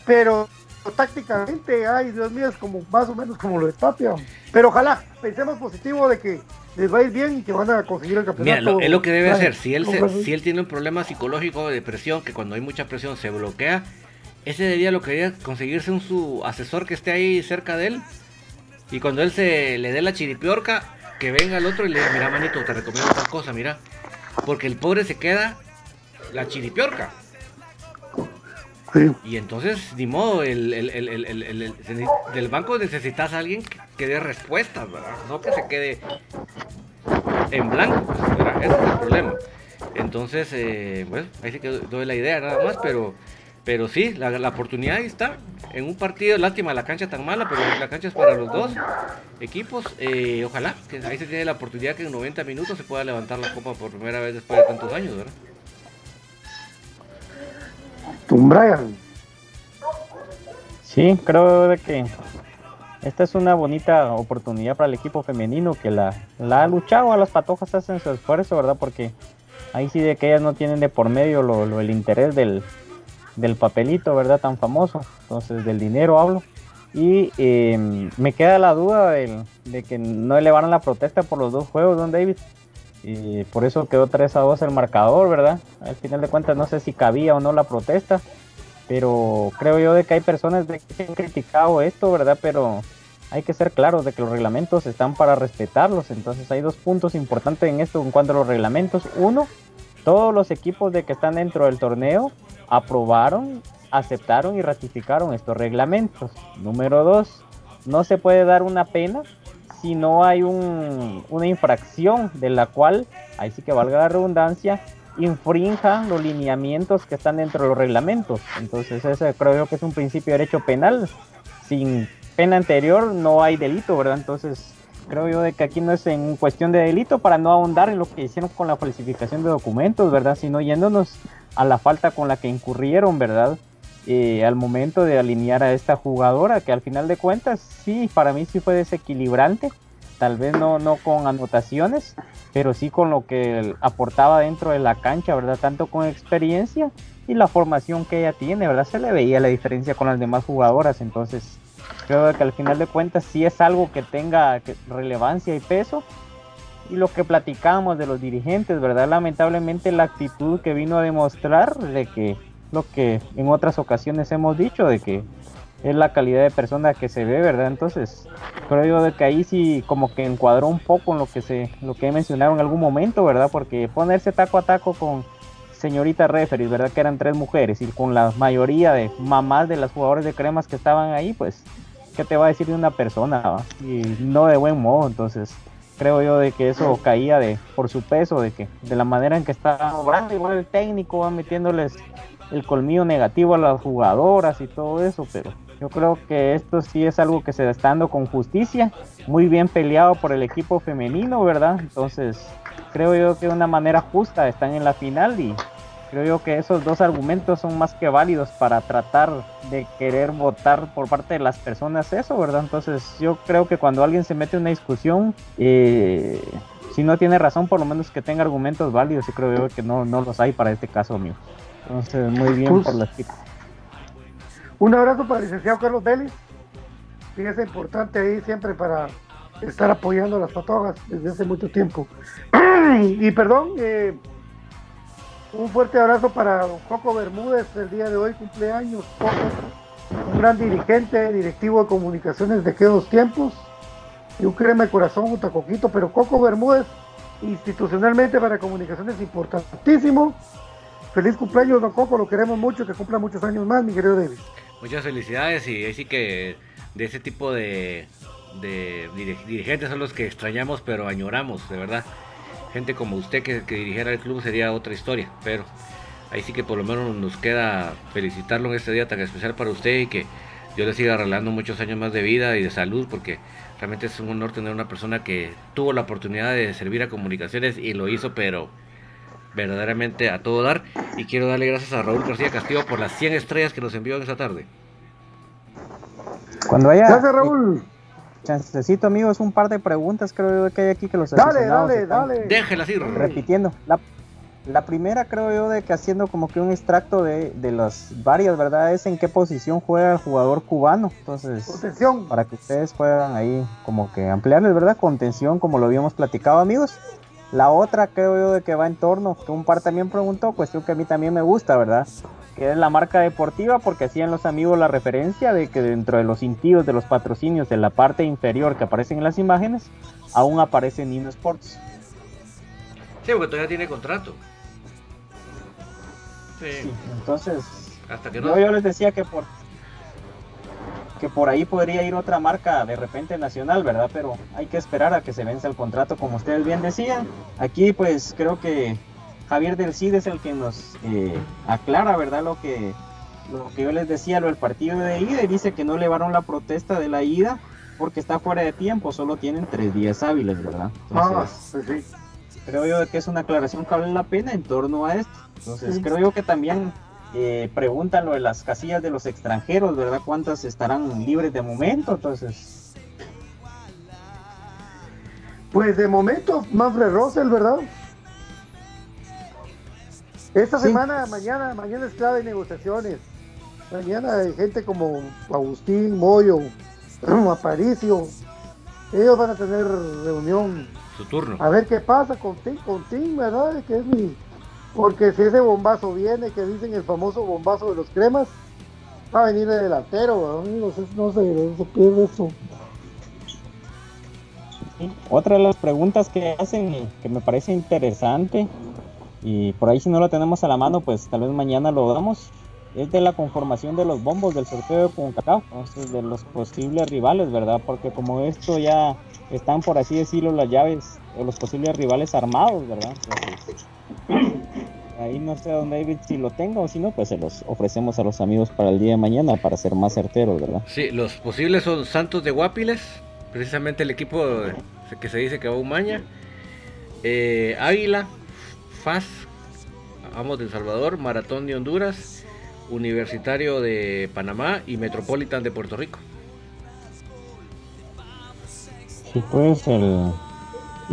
Pero tácticamente, ay Dios mío, es como más o menos como lo de Tapia. Pero ojalá, pensemos positivo de que les va a ir bien y que van a conseguir el campeonato. Mira, es lo que debe hacer. Si él, si él tiene un problema psicológico de depresión, que cuando hay mucha presión se bloquea, ese día lo quería conseguirse un su asesor que esté ahí cerca de él. Y cuando él se le dé la chiripiorca, que venga el otro y le diga, mira manito, te recomiendo tal cosa, mira. Porque el pobre se queda la chiripiorca. Y entonces, ni modo, el, del banco necesitas a alguien que, dé respuestas, ¿verdad? No que se quede en blanco, Ese es el problema. Entonces, eh, bueno, ahí se quedó la idea nada más, pero Pero sí, la, la oportunidad ahí está. En un partido, lástima la cancha tan mala, pero la cancha es para los dos equipos. Eh, ojalá que ahí se tiene la oportunidad que en 90 minutos se pueda levantar la copa por primera vez después de tantos años, ¿verdad? Tom Brian. Sí, creo de que esta es una bonita oportunidad para el equipo femenino que la, la ha luchado a las patojas hacen su esfuerzo, ¿verdad? Porque ahí sí de que ellas no tienen de por medio lo, lo- el interés del, del papelito, ¿verdad? Tan famoso. Entonces, del dinero hablo. Y eh, me queda la duda del- de que no elevaron la protesta por los dos juegos, Don David. Y por eso quedó 3 a 2 el marcador, ¿verdad? Al final de cuentas no sé si cabía o no la protesta. Pero creo yo de que hay personas de que han criticado esto, ¿verdad? Pero hay que ser claros de que los reglamentos están para respetarlos. Entonces hay dos puntos importantes en esto en cuanto a los reglamentos. Uno, todos los equipos de que están dentro del torneo aprobaron, aceptaron y ratificaron estos reglamentos. Número dos, no se puede dar una pena si no hay un- una infracción de la cual, ahí sí que valga la redundancia, infrinja los lineamientos que están dentro de los reglamentos. Entonces ese creo yo que es un principio de derecho penal. Sin pena anterior no hay delito, ¿verdad? Entonces creo yo de que aquí no es en cuestión de delito para no ahondar en lo que hicieron con la falsificación de documentos, ¿verdad? Sino yéndonos a la falta con la que incurrieron, ¿verdad? Eh, al momento de alinear a esta jugadora, que al final de cuentas sí, para mí sí fue desequilibrante, tal vez no, no con anotaciones, pero sí con lo que aportaba dentro de la cancha, ¿verdad? Tanto con experiencia y la formación que ella tiene, ¿verdad? Se le veía la diferencia con las demás jugadoras, entonces creo que al final de cuentas sí es algo que tenga relevancia y peso. Y lo que platicamos de los dirigentes, ¿verdad? Lamentablemente la actitud que vino a demostrar de que lo que en otras ocasiones hemos dicho, de que es la calidad de persona que se ve, ¿verdad? Entonces, creo yo de que ahí sí como que encuadró un poco en lo que se, lo que he mencionado en algún momento, ¿verdad? Porque ponerse taco a taco con señorita referee, ¿verdad? Que eran tres mujeres y con la mayoría de mamás de las jugadores de cremas que estaban ahí, pues, ¿qué te va a decir de una persona? Y no de buen modo, entonces creo yo de que eso caía de por su peso, de que de la manera en que estaba obrando, igual el técnico va metiéndoles el colmillo negativo a las jugadoras y todo eso, pero yo creo que esto sí es algo que se está dando con justicia, muy bien peleado por el equipo femenino, ¿verdad? Entonces, creo yo que de una manera justa están en la final y creo yo que esos dos argumentos son más que válidos para tratar de querer votar por parte de las personas eso, ¿verdad? Entonces, yo creo que cuando alguien se mete en una discusión, eh, si no tiene razón, por lo menos que tenga argumentos válidos y creo yo que no, no los hay para este caso mío. Entonces, muy bien Pues, por las chicas. Un abrazo para el licenciado Carlos Vélez. Fíjese importante ahí siempre para estar apoyando a las patojas desde hace mucho tiempo. y perdón, eh, un fuerte abrazo para Coco Bermúdez, el día de hoy cumpleaños. Coco, un gran dirigente, directivo de comunicaciones de aquellos tiempos. Y un crema de corazón junto a Coquito, pero Coco Bermúdez, institucionalmente para comunicaciones importantísimo. Feliz cumpleaños, don Coco, lo queremos mucho, que cumpla muchos años más, mi querido David. Muchas felicidades y así que de ese tipo de, de dir- dirigentes son los que extrañamos pero añoramos, de verdad. Gente como usted que, que dirigiera el club sería otra historia, pero ahí sí que por lo menos nos queda felicitarlo en este día tan especial para usted y que Dios le siga regalando muchos años más de vida y de salud porque realmente es un honor tener una persona que tuvo la oportunidad de servir a comunicaciones y lo hizo pero verdaderamente a todo dar y quiero darle gracias a Raúl García Castillo por las 100 estrellas que nos envió en esta tarde. Cuando haya Gracias, Raúl. Chancecito, amigos, un par de preguntas creo yo que hay aquí que los Dale, dale, están dale. Déjelas ir. repitiendo. La, la primera creo yo de que haciendo como que un extracto de, de las varias, ¿verdad? Es en qué posición juega el jugador cubano. Entonces, para que ustedes puedan ahí como que ampliarles, ¿verdad? Contención, como lo habíamos platicado, amigos. La otra creo yo de que va en torno, que un par también preguntó, cuestión que a mí también me gusta, ¿verdad? Que es la marca deportiva, porque hacían los amigos la referencia de que dentro de los cintillos de los patrocinios de la parte inferior que aparecen en las imágenes, aún aparece Nino Sports. Sí, porque todavía tiene contrato. Sí, Entonces, hasta que no. yo, yo les decía que por que por ahí podría ir otra marca de repente nacional, ¿verdad? Pero hay que esperar a que se venza el contrato, como ustedes bien decían. Aquí, pues creo que Javier del Cid es el que nos eh, aclara, ¿verdad? Lo que lo que yo les decía, lo del partido de ida, y dice que no elevaron la protesta de la ida porque está fuera de tiempo, solo tienen tres días hábiles, ¿verdad? Ah, pues sí. creo yo que es una aclaración que vale la pena en torno a esto. Entonces, creo yo que también eh, preguntan lo de las casillas de los extranjeros, ¿verdad? ¿Cuántas estarán libres de momento? Entonces, Pues de momento, Manfred Rosel, ¿verdad? Esta Sí. semana, mañana, mañana es clave de negociaciones. Mañana hay gente como Agustín, Moyo, Aparicio. Ellos van a tener reunión Su turno. a ver qué pasa con Tim, con Tim, ¿verdad? Que es mi... Porque si ese bombazo viene, que dicen el famoso bombazo de los cremas, va a venir de delantero, no sé, no se pierde eso. sí. otra de las preguntas que hacen que me parece interesante, y por ahí si no lo tenemos a la mano, pues tal vez mañana lo damos, es de la conformación de los bombos del sorteo de CONCACAF, entonces de los posibles rivales, ¿verdad? Porque como esto ya están, por así decirlo, las llaves o los posibles rivales armados, ¿verdad? Entonces, ahí no sé, don David, si lo tengo o si no, pues se los ofrecemos a los amigos para el día de mañana para ser más certeros, ¿verdad? Sí, los posibles son Santos de Guapiles, precisamente el equipo que se dice que va a Umaña. Eh, Águila, FAS, Amos de El Salvador, Maratón de Honduras, Universitario de Panamá y Metropolitan de Puerto Rico. Sí, pues el...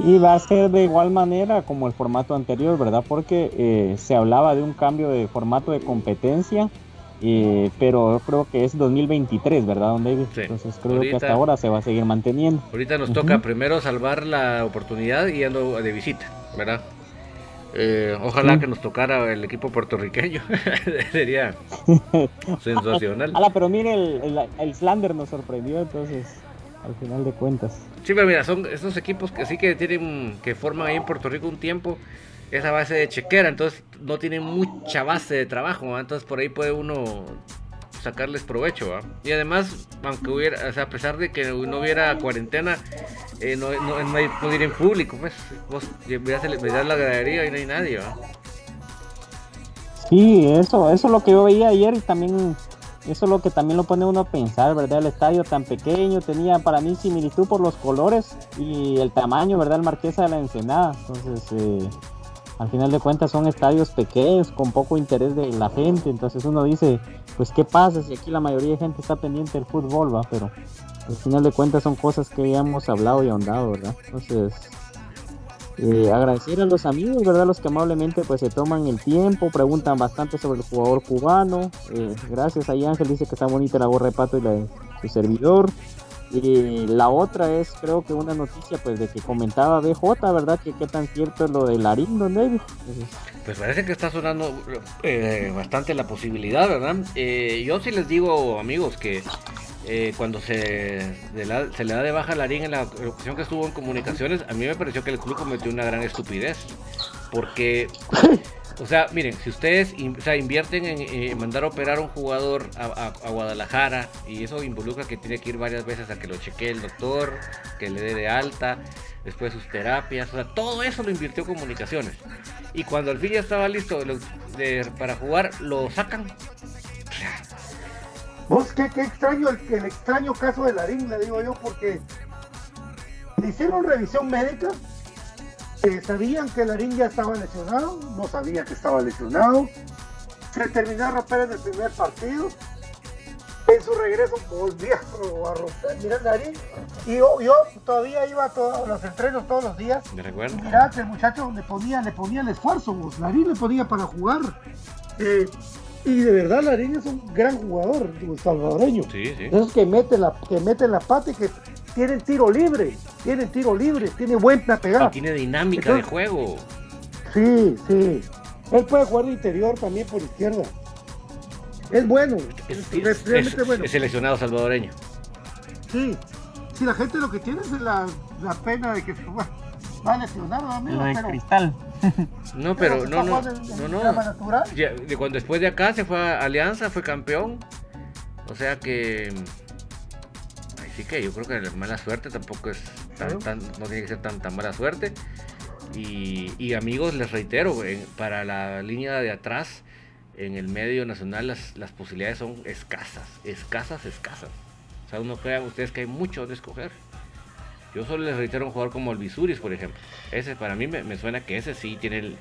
Y va a ser de igual manera como el formato anterior, ¿verdad? Porque eh, se hablaba de un cambio de formato de competencia, eh, pero yo creo que es 2023, ¿verdad, don David? Sí. Entonces creo que Ahorita- hasta ahora se va a seguir manteniendo. Ahorita nos toca primero salvar la oportunidad y ando de visita, ¿verdad? Eh, ojalá Sí. que nos tocara el equipo puertorriqueño. Sería sensacional. Ala, pero mire, el, el, el Slander nos sorprendió, entonces, al final de cuentas. Sí, pero mira, son esos equipos que sí que tienen, que forman ahí en Puerto Rico un tiempo, esa base de chequera, entonces no tienen mucha base de trabajo, ¿va? entonces por ahí puede uno sacarles provecho, ¿va? Y además, aunque hubiera, o sea, a pesar de que no hubiera cuarentena, eh, no, no, no hay poder en público, pues, vos la gradería y no hay nadie, ¿va? Sí, eso, eso es lo que yo veía ayer y también eso es lo que también lo pone uno a pensar, ¿verdad? El estadio tan pequeño tenía para mí similitud por los colores y el tamaño, ¿verdad? El Marquesa de la Ensenada. Entonces, eh, al final de cuentas son estadios pequeños con poco interés de la gente. Entonces uno dice, pues qué pasa si aquí la mayoría de gente está pendiente del fútbol, va, pero al final de cuentas son cosas que ya hemos hablado y ahondado, ¿verdad? Entonces, eh, agradecer a los amigos, ¿verdad? Los que amablemente pues se toman el tiempo, preguntan bastante sobre el jugador cubano. Eh, gracias ahí Ángel, dice que está bonita la gorra de pato y la de su servidor. Y la otra es creo que una noticia pues de que comentaba BJ, ¿verdad? Que qué tan cierto es lo de Larín, don David. Pues parece que está sonando eh, bastante la posibilidad, ¿verdad? Eh, yo sí les digo, amigos, que eh, cuando se, le da de baja a Larín en la ocasión que estuvo en comunicaciones, a mí me pareció que el club cometió una gran estupidez. Porque, o sea, miren, si ustedes invierten en mandar a operar a un jugador a, Guadalajara y eso involucra que tiene que ir varias veces a que lo chequee el doctor, que le dé de alta, después sus terapias, o sea, todo eso lo invirtió comunicaciones. Y cuando al fin ya estaba listo para jugar, lo sacan. Vos, qué, qué extraño el, el extraño caso de Larín, le digo yo, porque le hicieron revisión médica, eh, sabían que Larín ya estaba lesionado, no sabía que estaba lesionado, se terminó de romper en el primer partido, en su regreso volvía a romper, mira Larín, y yo, yo todavía iba a todos los entrenos todos los días, ¿Me recuerdan? Mirá que el muchacho le ponía, le ponía el esfuerzo, vos. Larín le ponía para jugar. Eh, y de verdad Larín es un gran jugador salvadoreño. Sí, sí. Esos que meten la, que meten la pata y que tienen tiro libre, tienen tiro libre, tiene buena Y pegada. tiene dinámica de juego. Sí, sí. Él puede jugar de interior también por izquierda. Es bueno, Es, bueno. es seleccionado salvadoreño. Sí, sí, la gente lo que tiene es la, la pena de que va, va de Pero- cristal. No, pero se no, no, jugando en- no, no. Ya, de cuando después de acá se fue a Alianza, fue campeón. O sea que. Ay, sí que yo creo que la mala suerte tampoco es tan, tan- no tiene que ser tan, tan mala suerte. Y, y amigos, les reitero, en- para la línea de atrás, en el medio nacional las, las posibilidades son escasas, escasas, escasas. O sea, uno crean ustedes que hay mucho de escoger. Yo solo les reitero un jugador como el Visuris, por ejemplo. Ese para mí me, suena que ese sí tiene el,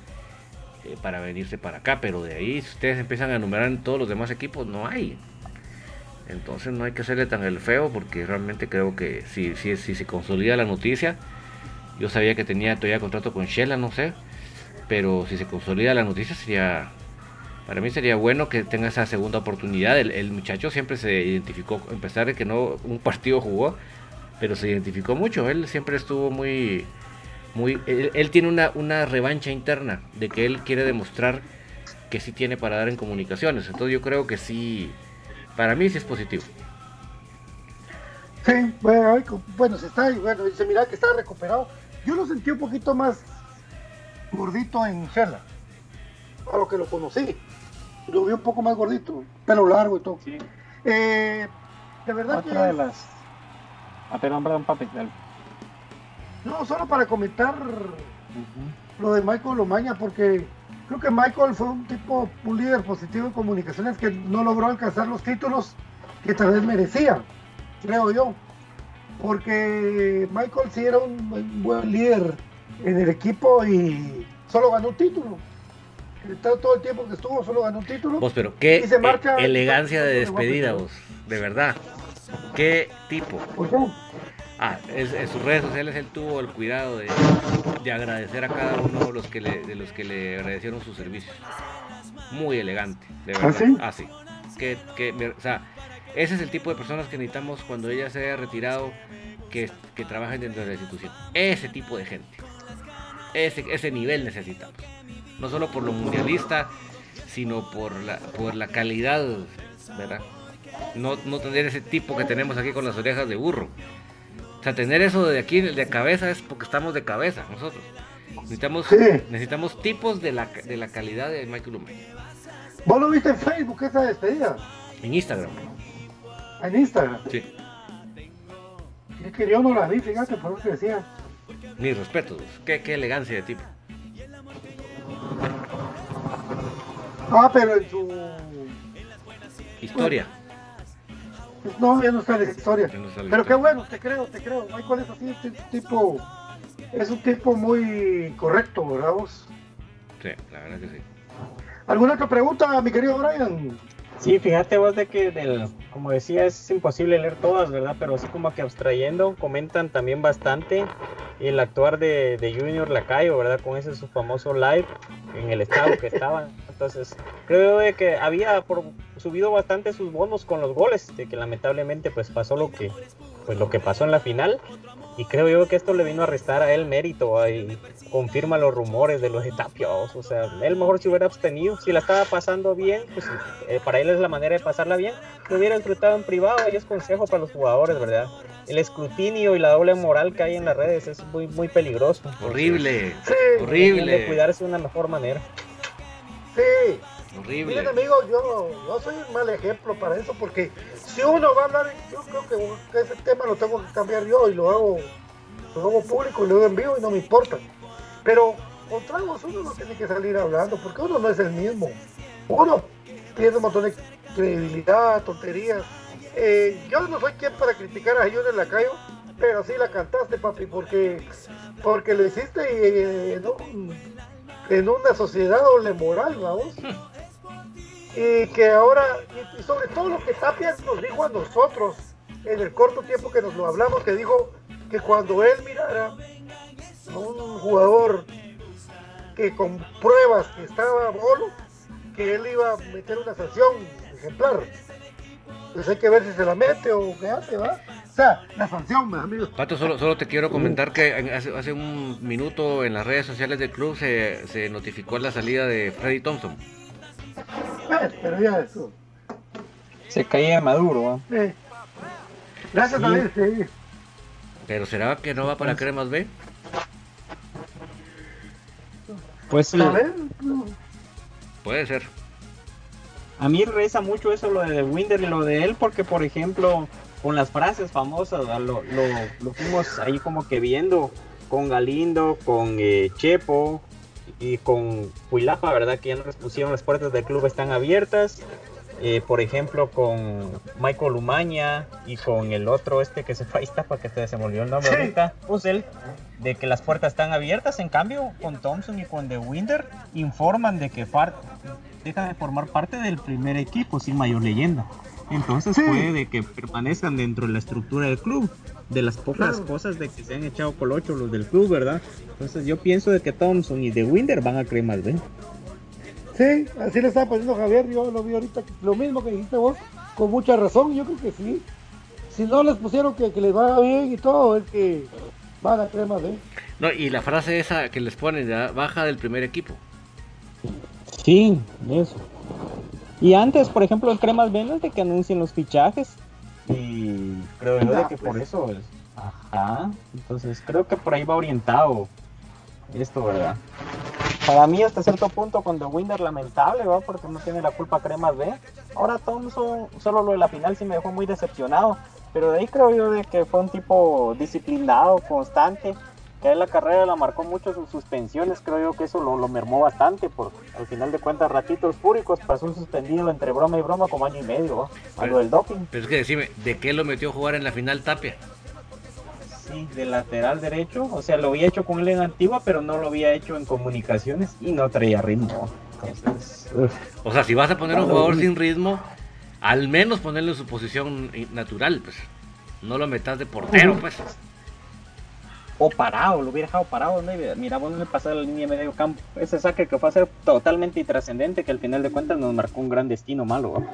eh, para venirse para acá, pero de ahí si ustedes empiezan a enumerar en todos los demás equipos, no hay. Entonces no hay que hacerle tan el feo porque realmente creo que si, si, si se consolida la noticia, yo sabía que tenía todavía contrato con Shella, no sé, pero si se consolida la noticia sería para mí sería bueno que tenga esa segunda oportunidad. El, muchacho siempre se identificó, a pesar de que no un partido jugó, pero se identificó mucho. Él siempre estuvo muy, muy, él, tiene una, una, revancha interna de que él quiere demostrar que sí tiene para dar en comunicaciones. Entonces yo creo que sí, para mí sí es positivo. Sí, bueno, bueno se está, bueno, dice mira que está recuperado. Yo lo sentí un poquito más gordito en Shella, a lo que lo conocí lo vi un poco más gordito, pelo largo y todo. Sí. Eh, de verdad Otra que... de las... Ah, perdón, perdón, papi. No, solo para comentar lo de Michael Lomaña, porque creo que Michael fue un tipo, un líder positivo en comunicaciones que no logró alcanzar los títulos que tal vez merecía, creo yo. Porque Michael sí era un buen líder en el equipo y solo ganó un título todo el tiempo que estuvo solo ganó un título. Vos, pero qué e- elegancia de despedida, vos, de verdad. Qué tipo. Ah, en sus redes sociales él tuvo el cuidado de, agradecer a cada uno de los que le, de los que le agradecieron sus servicios. Muy elegante, de ¿Ah, verdad. ¿Ah, sí? Que, o sea, ese es el tipo de personas que necesitamos cuando ella se haya retirado, que, que trabajen dentro de la institución. Ese tipo de gente. Ese, ese nivel necesitamos no solo por lo mundialista, sino por la, por la calidad, ¿verdad? No, no tener ese tipo que tenemos aquí con las orejas de burro. O sea, tener eso de aquí de cabeza es porque estamos de cabeza nosotros. Necesitamos, necesitamos tipos de la, de la calidad de Michael Umay. ¿Vos lo viste en Facebook esa despedida? En Instagram. ¿En Instagram? Sí. Es que yo no la vi, fíjate, por lo que decía. Ni respeto, qué, qué elegancia de tipo. Ah, pero en su historia. No, ya no está en historia. pero qué bueno, te creo, te creo. Michael es así, es un tipo, es un tipo muy correcto, ¿verdad vos? Sí, la verdad que sí. ¿Alguna otra pregunta, mi querido Brian? Sí, fíjate vos de que, del, como decía, es imposible leer todas, ¿verdad? Pero así como que abstrayendo, comentan también bastante el actuar de, de Junior Lacayo, ¿verdad? Con ese su famoso live en el estado que estaba. Entonces, creo de que había subido bastante sus bonos con los goles, de que lamentablemente pues pasó lo que pues lo que pasó en la final y creo yo que esto le vino a restar a él mérito y confirma los rumores de los etapios, o sea, él mejor si hubiera abstenido, si la estaba pasando bien, pues eh, para él es la manera de pasarla bien, lo hubiera disfrutado en privado y es consejo para los jugadores, ¿verdad? El escrutinio y la doble moral que hay en las redes es muy muy peligroso. Horrible, horrible. De cuidarse de una mejor manera. Sí. Horrible. Miren, amigos, yo no soy un mal ejemplo para eso, porque si uno va a hablar, yo creo que ese tema lo tengo que cambiar yo y lo hago, lo hago público y lo hago en vivo y no me importa. Pero con tragos uno no tiene que salir hablando, porque uno no es el mismo. Uno tiene un montón de credibilidad, tonterías. Eh, yo no soy quien para criticar a Junior Lacayo, pero sí la cantaste, papi, porque, porque lo hiciste eh, en una sociedad doble moral, vamos. Y que ahora, y, sobre todo lo que Tapia nos dijo a nosotros en el corto tiempo que nos lo hablamos, que dijo que cuando él mirara a un jugador que con pruebas que estaba bolo, que él iba a meter una sanción ejemplar. Pues hay que ver si se la mete o qué hace, ¿va? O sea, la sanción, mis amigos. Pato, solo, solo te quiero comentar que hace, hace, un minuto en las redes sociales del club se, se notificó la salida de Freddy Thompson. Pero ya eso. Se caía Maduro. Sí. Gracias a Dios, sí. Pero será que no va para Cremas B? Pues sí. Puede ser. A mí reza mucho eso lo de Winder y lo de él, porque por ejemplo, con las frases famosas, lo, lo, fuimos ahí como que viendo con Galindo, con eh, Chepo, y con Huilapa, ¿verdad? Que ya nos pusieron las puertas del club están abiertas. Eh, por ejemplo, con Michael Umaña y con el otro este que se fue a Iztapa, que se me olvidó el nombre ahorita, Puzzle, de que las puertas están abiertas. En cambio, con Thompson y con The Winder informan de que Far deja de formar parte del primer equipo sin mayor leyenda. Entonces puede que permanezcan dentro de la estructura del club. De las pocas cosas de que se han echado colocho los del club, ¿verdad? Entonces yo pienso de que Thompson y The Winder van a creer B. Sí, así le estaba poniendo Javier, yo lo vi ahorita, lo mismo que dijiste vos, con mucha razón, yo creo que sí. Si no les pusieron que, les vaya bien y todo, es que van a creer más ¿eh? No, y la frase esa que les ponen, baja del primer equipo. Sí, eso. Y antes, por ejemplo, el Cremas ven de que anuncien los fichajes. Y creo yo que por eso es. Ajá. Entonces creo que por ahí va orientado esto, ¿verdad? Para mí hasta cierto punto con The Winder lamentable, ¿va? Porque no tiene la culpa Cremas B. Ahora Thompson, solo lo de la final sí me dejó muy decepcionado. Pero de ahí creo yo de que fue un tipo disciplinado, constante. Que la carrera la marcó mucho sus suspensiones. Creo yo que eso lo, lo mermó bastante. Porque al final de cuentas, ratitos púricos pasó suspendido entre broma y broma como año y medio, ¿va? A lo del doping. Pero es que decime, ¿de qué lo metió a jugar en la final Tapia? sí, de lateral derecho. O sea, lo había hecho con él en Antigua, pero no lo había hecho en comunicaciones y no traía ritmo. o sea, si vas a poner un jugador sin ritmo, al menos ponerle en su posición natural, pues. No lo metas de portero, pues. O parado, lo hubiera dejado parado. Mira, vos no le pasaba la línea de medio campo. Ese saque que fue a ser totalmente intrascendente, que al final de cuentas nos marcó un gran destino malo.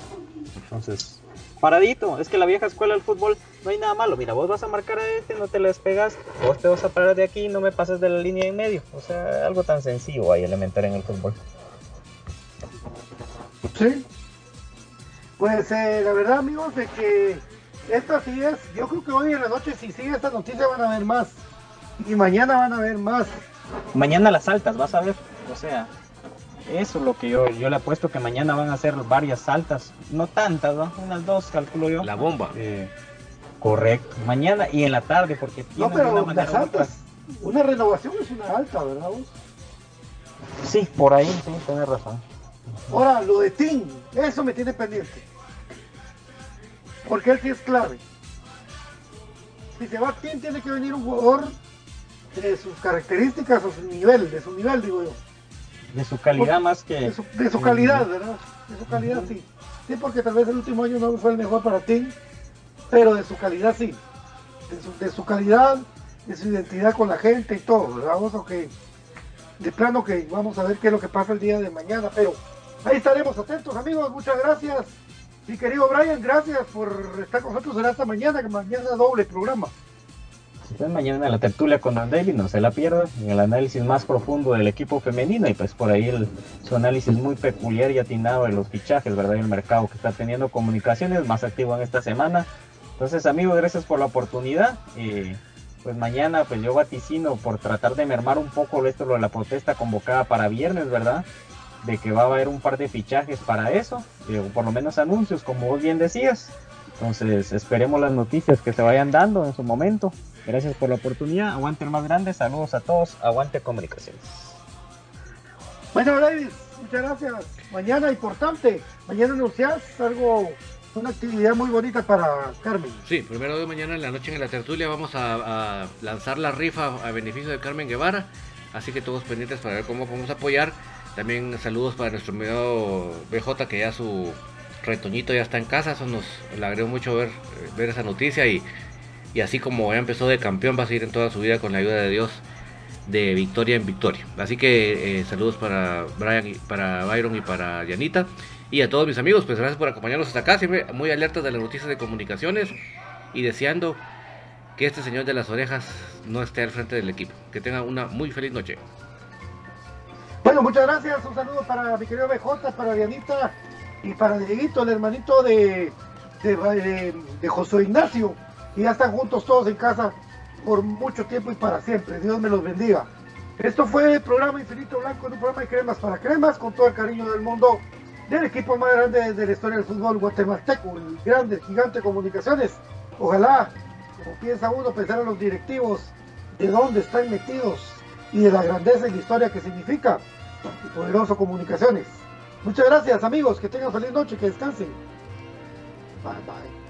Entonces, paradito. Es que la vieja escuela del fútbol no hay nada malo. Mira, vos vas a marcar a este, no te lo despegas, vos te vas a parar de aquí, no me pases de la línea en medio. O sea, algo tan sencillo hay elemental en el fútbol. Sí. Pues eh, la verdad, amigos, de que estas ideas, yo creo que hoy en la noche, si sigue esta noticia, van a ver más. Y mañana van a ver más. Mañana las altas, vas a ver. O sea, eso es lo que yo, yo le apuesto que mañana van a ser varias saltas, no tantas, ¿no? unas dos calculo yo. La bomba. Eh, correcto, mañana y en la tarde porque no, pero una las altas, una renovación es una alta, ¿verdad vos? Sí, por ahí sí, tienes razón. Ahora, lo de Tim, eso me tiene pendiente. Porque él sí es clave. Si se va Tim, tiene que venir un jugador de sus características o su nivel, de su nivel, digo yo. De su calidad más que... De su, calidad, ¿verdad? De su calidad, sí. Sí, porque tal vez el último año no fue el mejor para ti, pero de su calidad sí. De su, calidad, de su identidad con la gente y todo, ¿verdad? Vamos a que... De plano que vamos a ver qué es lo que pasa el día de mañana, pero ahí estaremos atentos, amigos. Muchas gracias. Mi querido Brian, gracias por estar con nosotros. Será hasta mañana, que mañana doble programa mañana la tertulia con David, no se la pierdan, el análisis más profundo del equipo femenino y pues por ahí su análisis muy peculiar y atinado de los fichajes, ¿verdad? el mercado que está teniendo comunicaciones más activo en esta semana. Entonces amigos, gracias por la oportunidad. y pues mañana pues yo vaticino por tratar de mermar un poco esto de la protesta convocada para viernes, ¿verdad? De que va a haber un par de fichajes para eso, eh, o por lo menos anuncios, como vos bien decías. Entonces esperemos las noticias que se vayan dando en su momento. Gracias por la oportunidad. Aguante el más grande. Saludos a todos. Aguante comunicaciones. Bueno, David, muchas gracias. Mañana importante. Mañana anuncias algo, una actividad muy bonita para Carmen. Sí, primero de mañana en la noche en la tertulia vamos a, lanzar la rifa a beneficio de Carmen Guevara. Así que todos pendientes para ver cómo podemos apoyar. También saludos para nuestro medio BJ que ya su retoñito ya está en casa. Eso nos alegró mucho ver, ver esa noticia y y así como ya empezó de campeón va a seguir en toda su vida con la ayuda de Dios de victoria en victoria. Así que eh, saludos para Brian, y, para Byron y para Yanita y a todos mis amigos, pues gracias por acompañarnos hasta acá, siempre muy alertas de las noticias de comunicaciones y deseando que este señor de las orejas no esté al frente del equipo. Que tenga una muy feliz noche. Bueno, muchas gracias. Un saludo para mi querido BJ, para Dianita y para Dieguito, el hermanito de, José Ignacio y ya están juntos todos en casa por mucho tiempo y para siempre. Dios me los bendiga. Esto fue el programa Infinito Blanco, un programa de cremas para cremas, con todo el cariño del mundo, del equipo más grande de la historia del fútbol guatemalteco, el grande, gigante comunicaciones. Ojalá, como piensa uno, pensar en los directivos, de dónde están metidos y de la grandeza y la historia que significa y Poderoso Comunicaciones. Muchas gracias amigos, que tengan feliz noche, que descansen. Bye bye.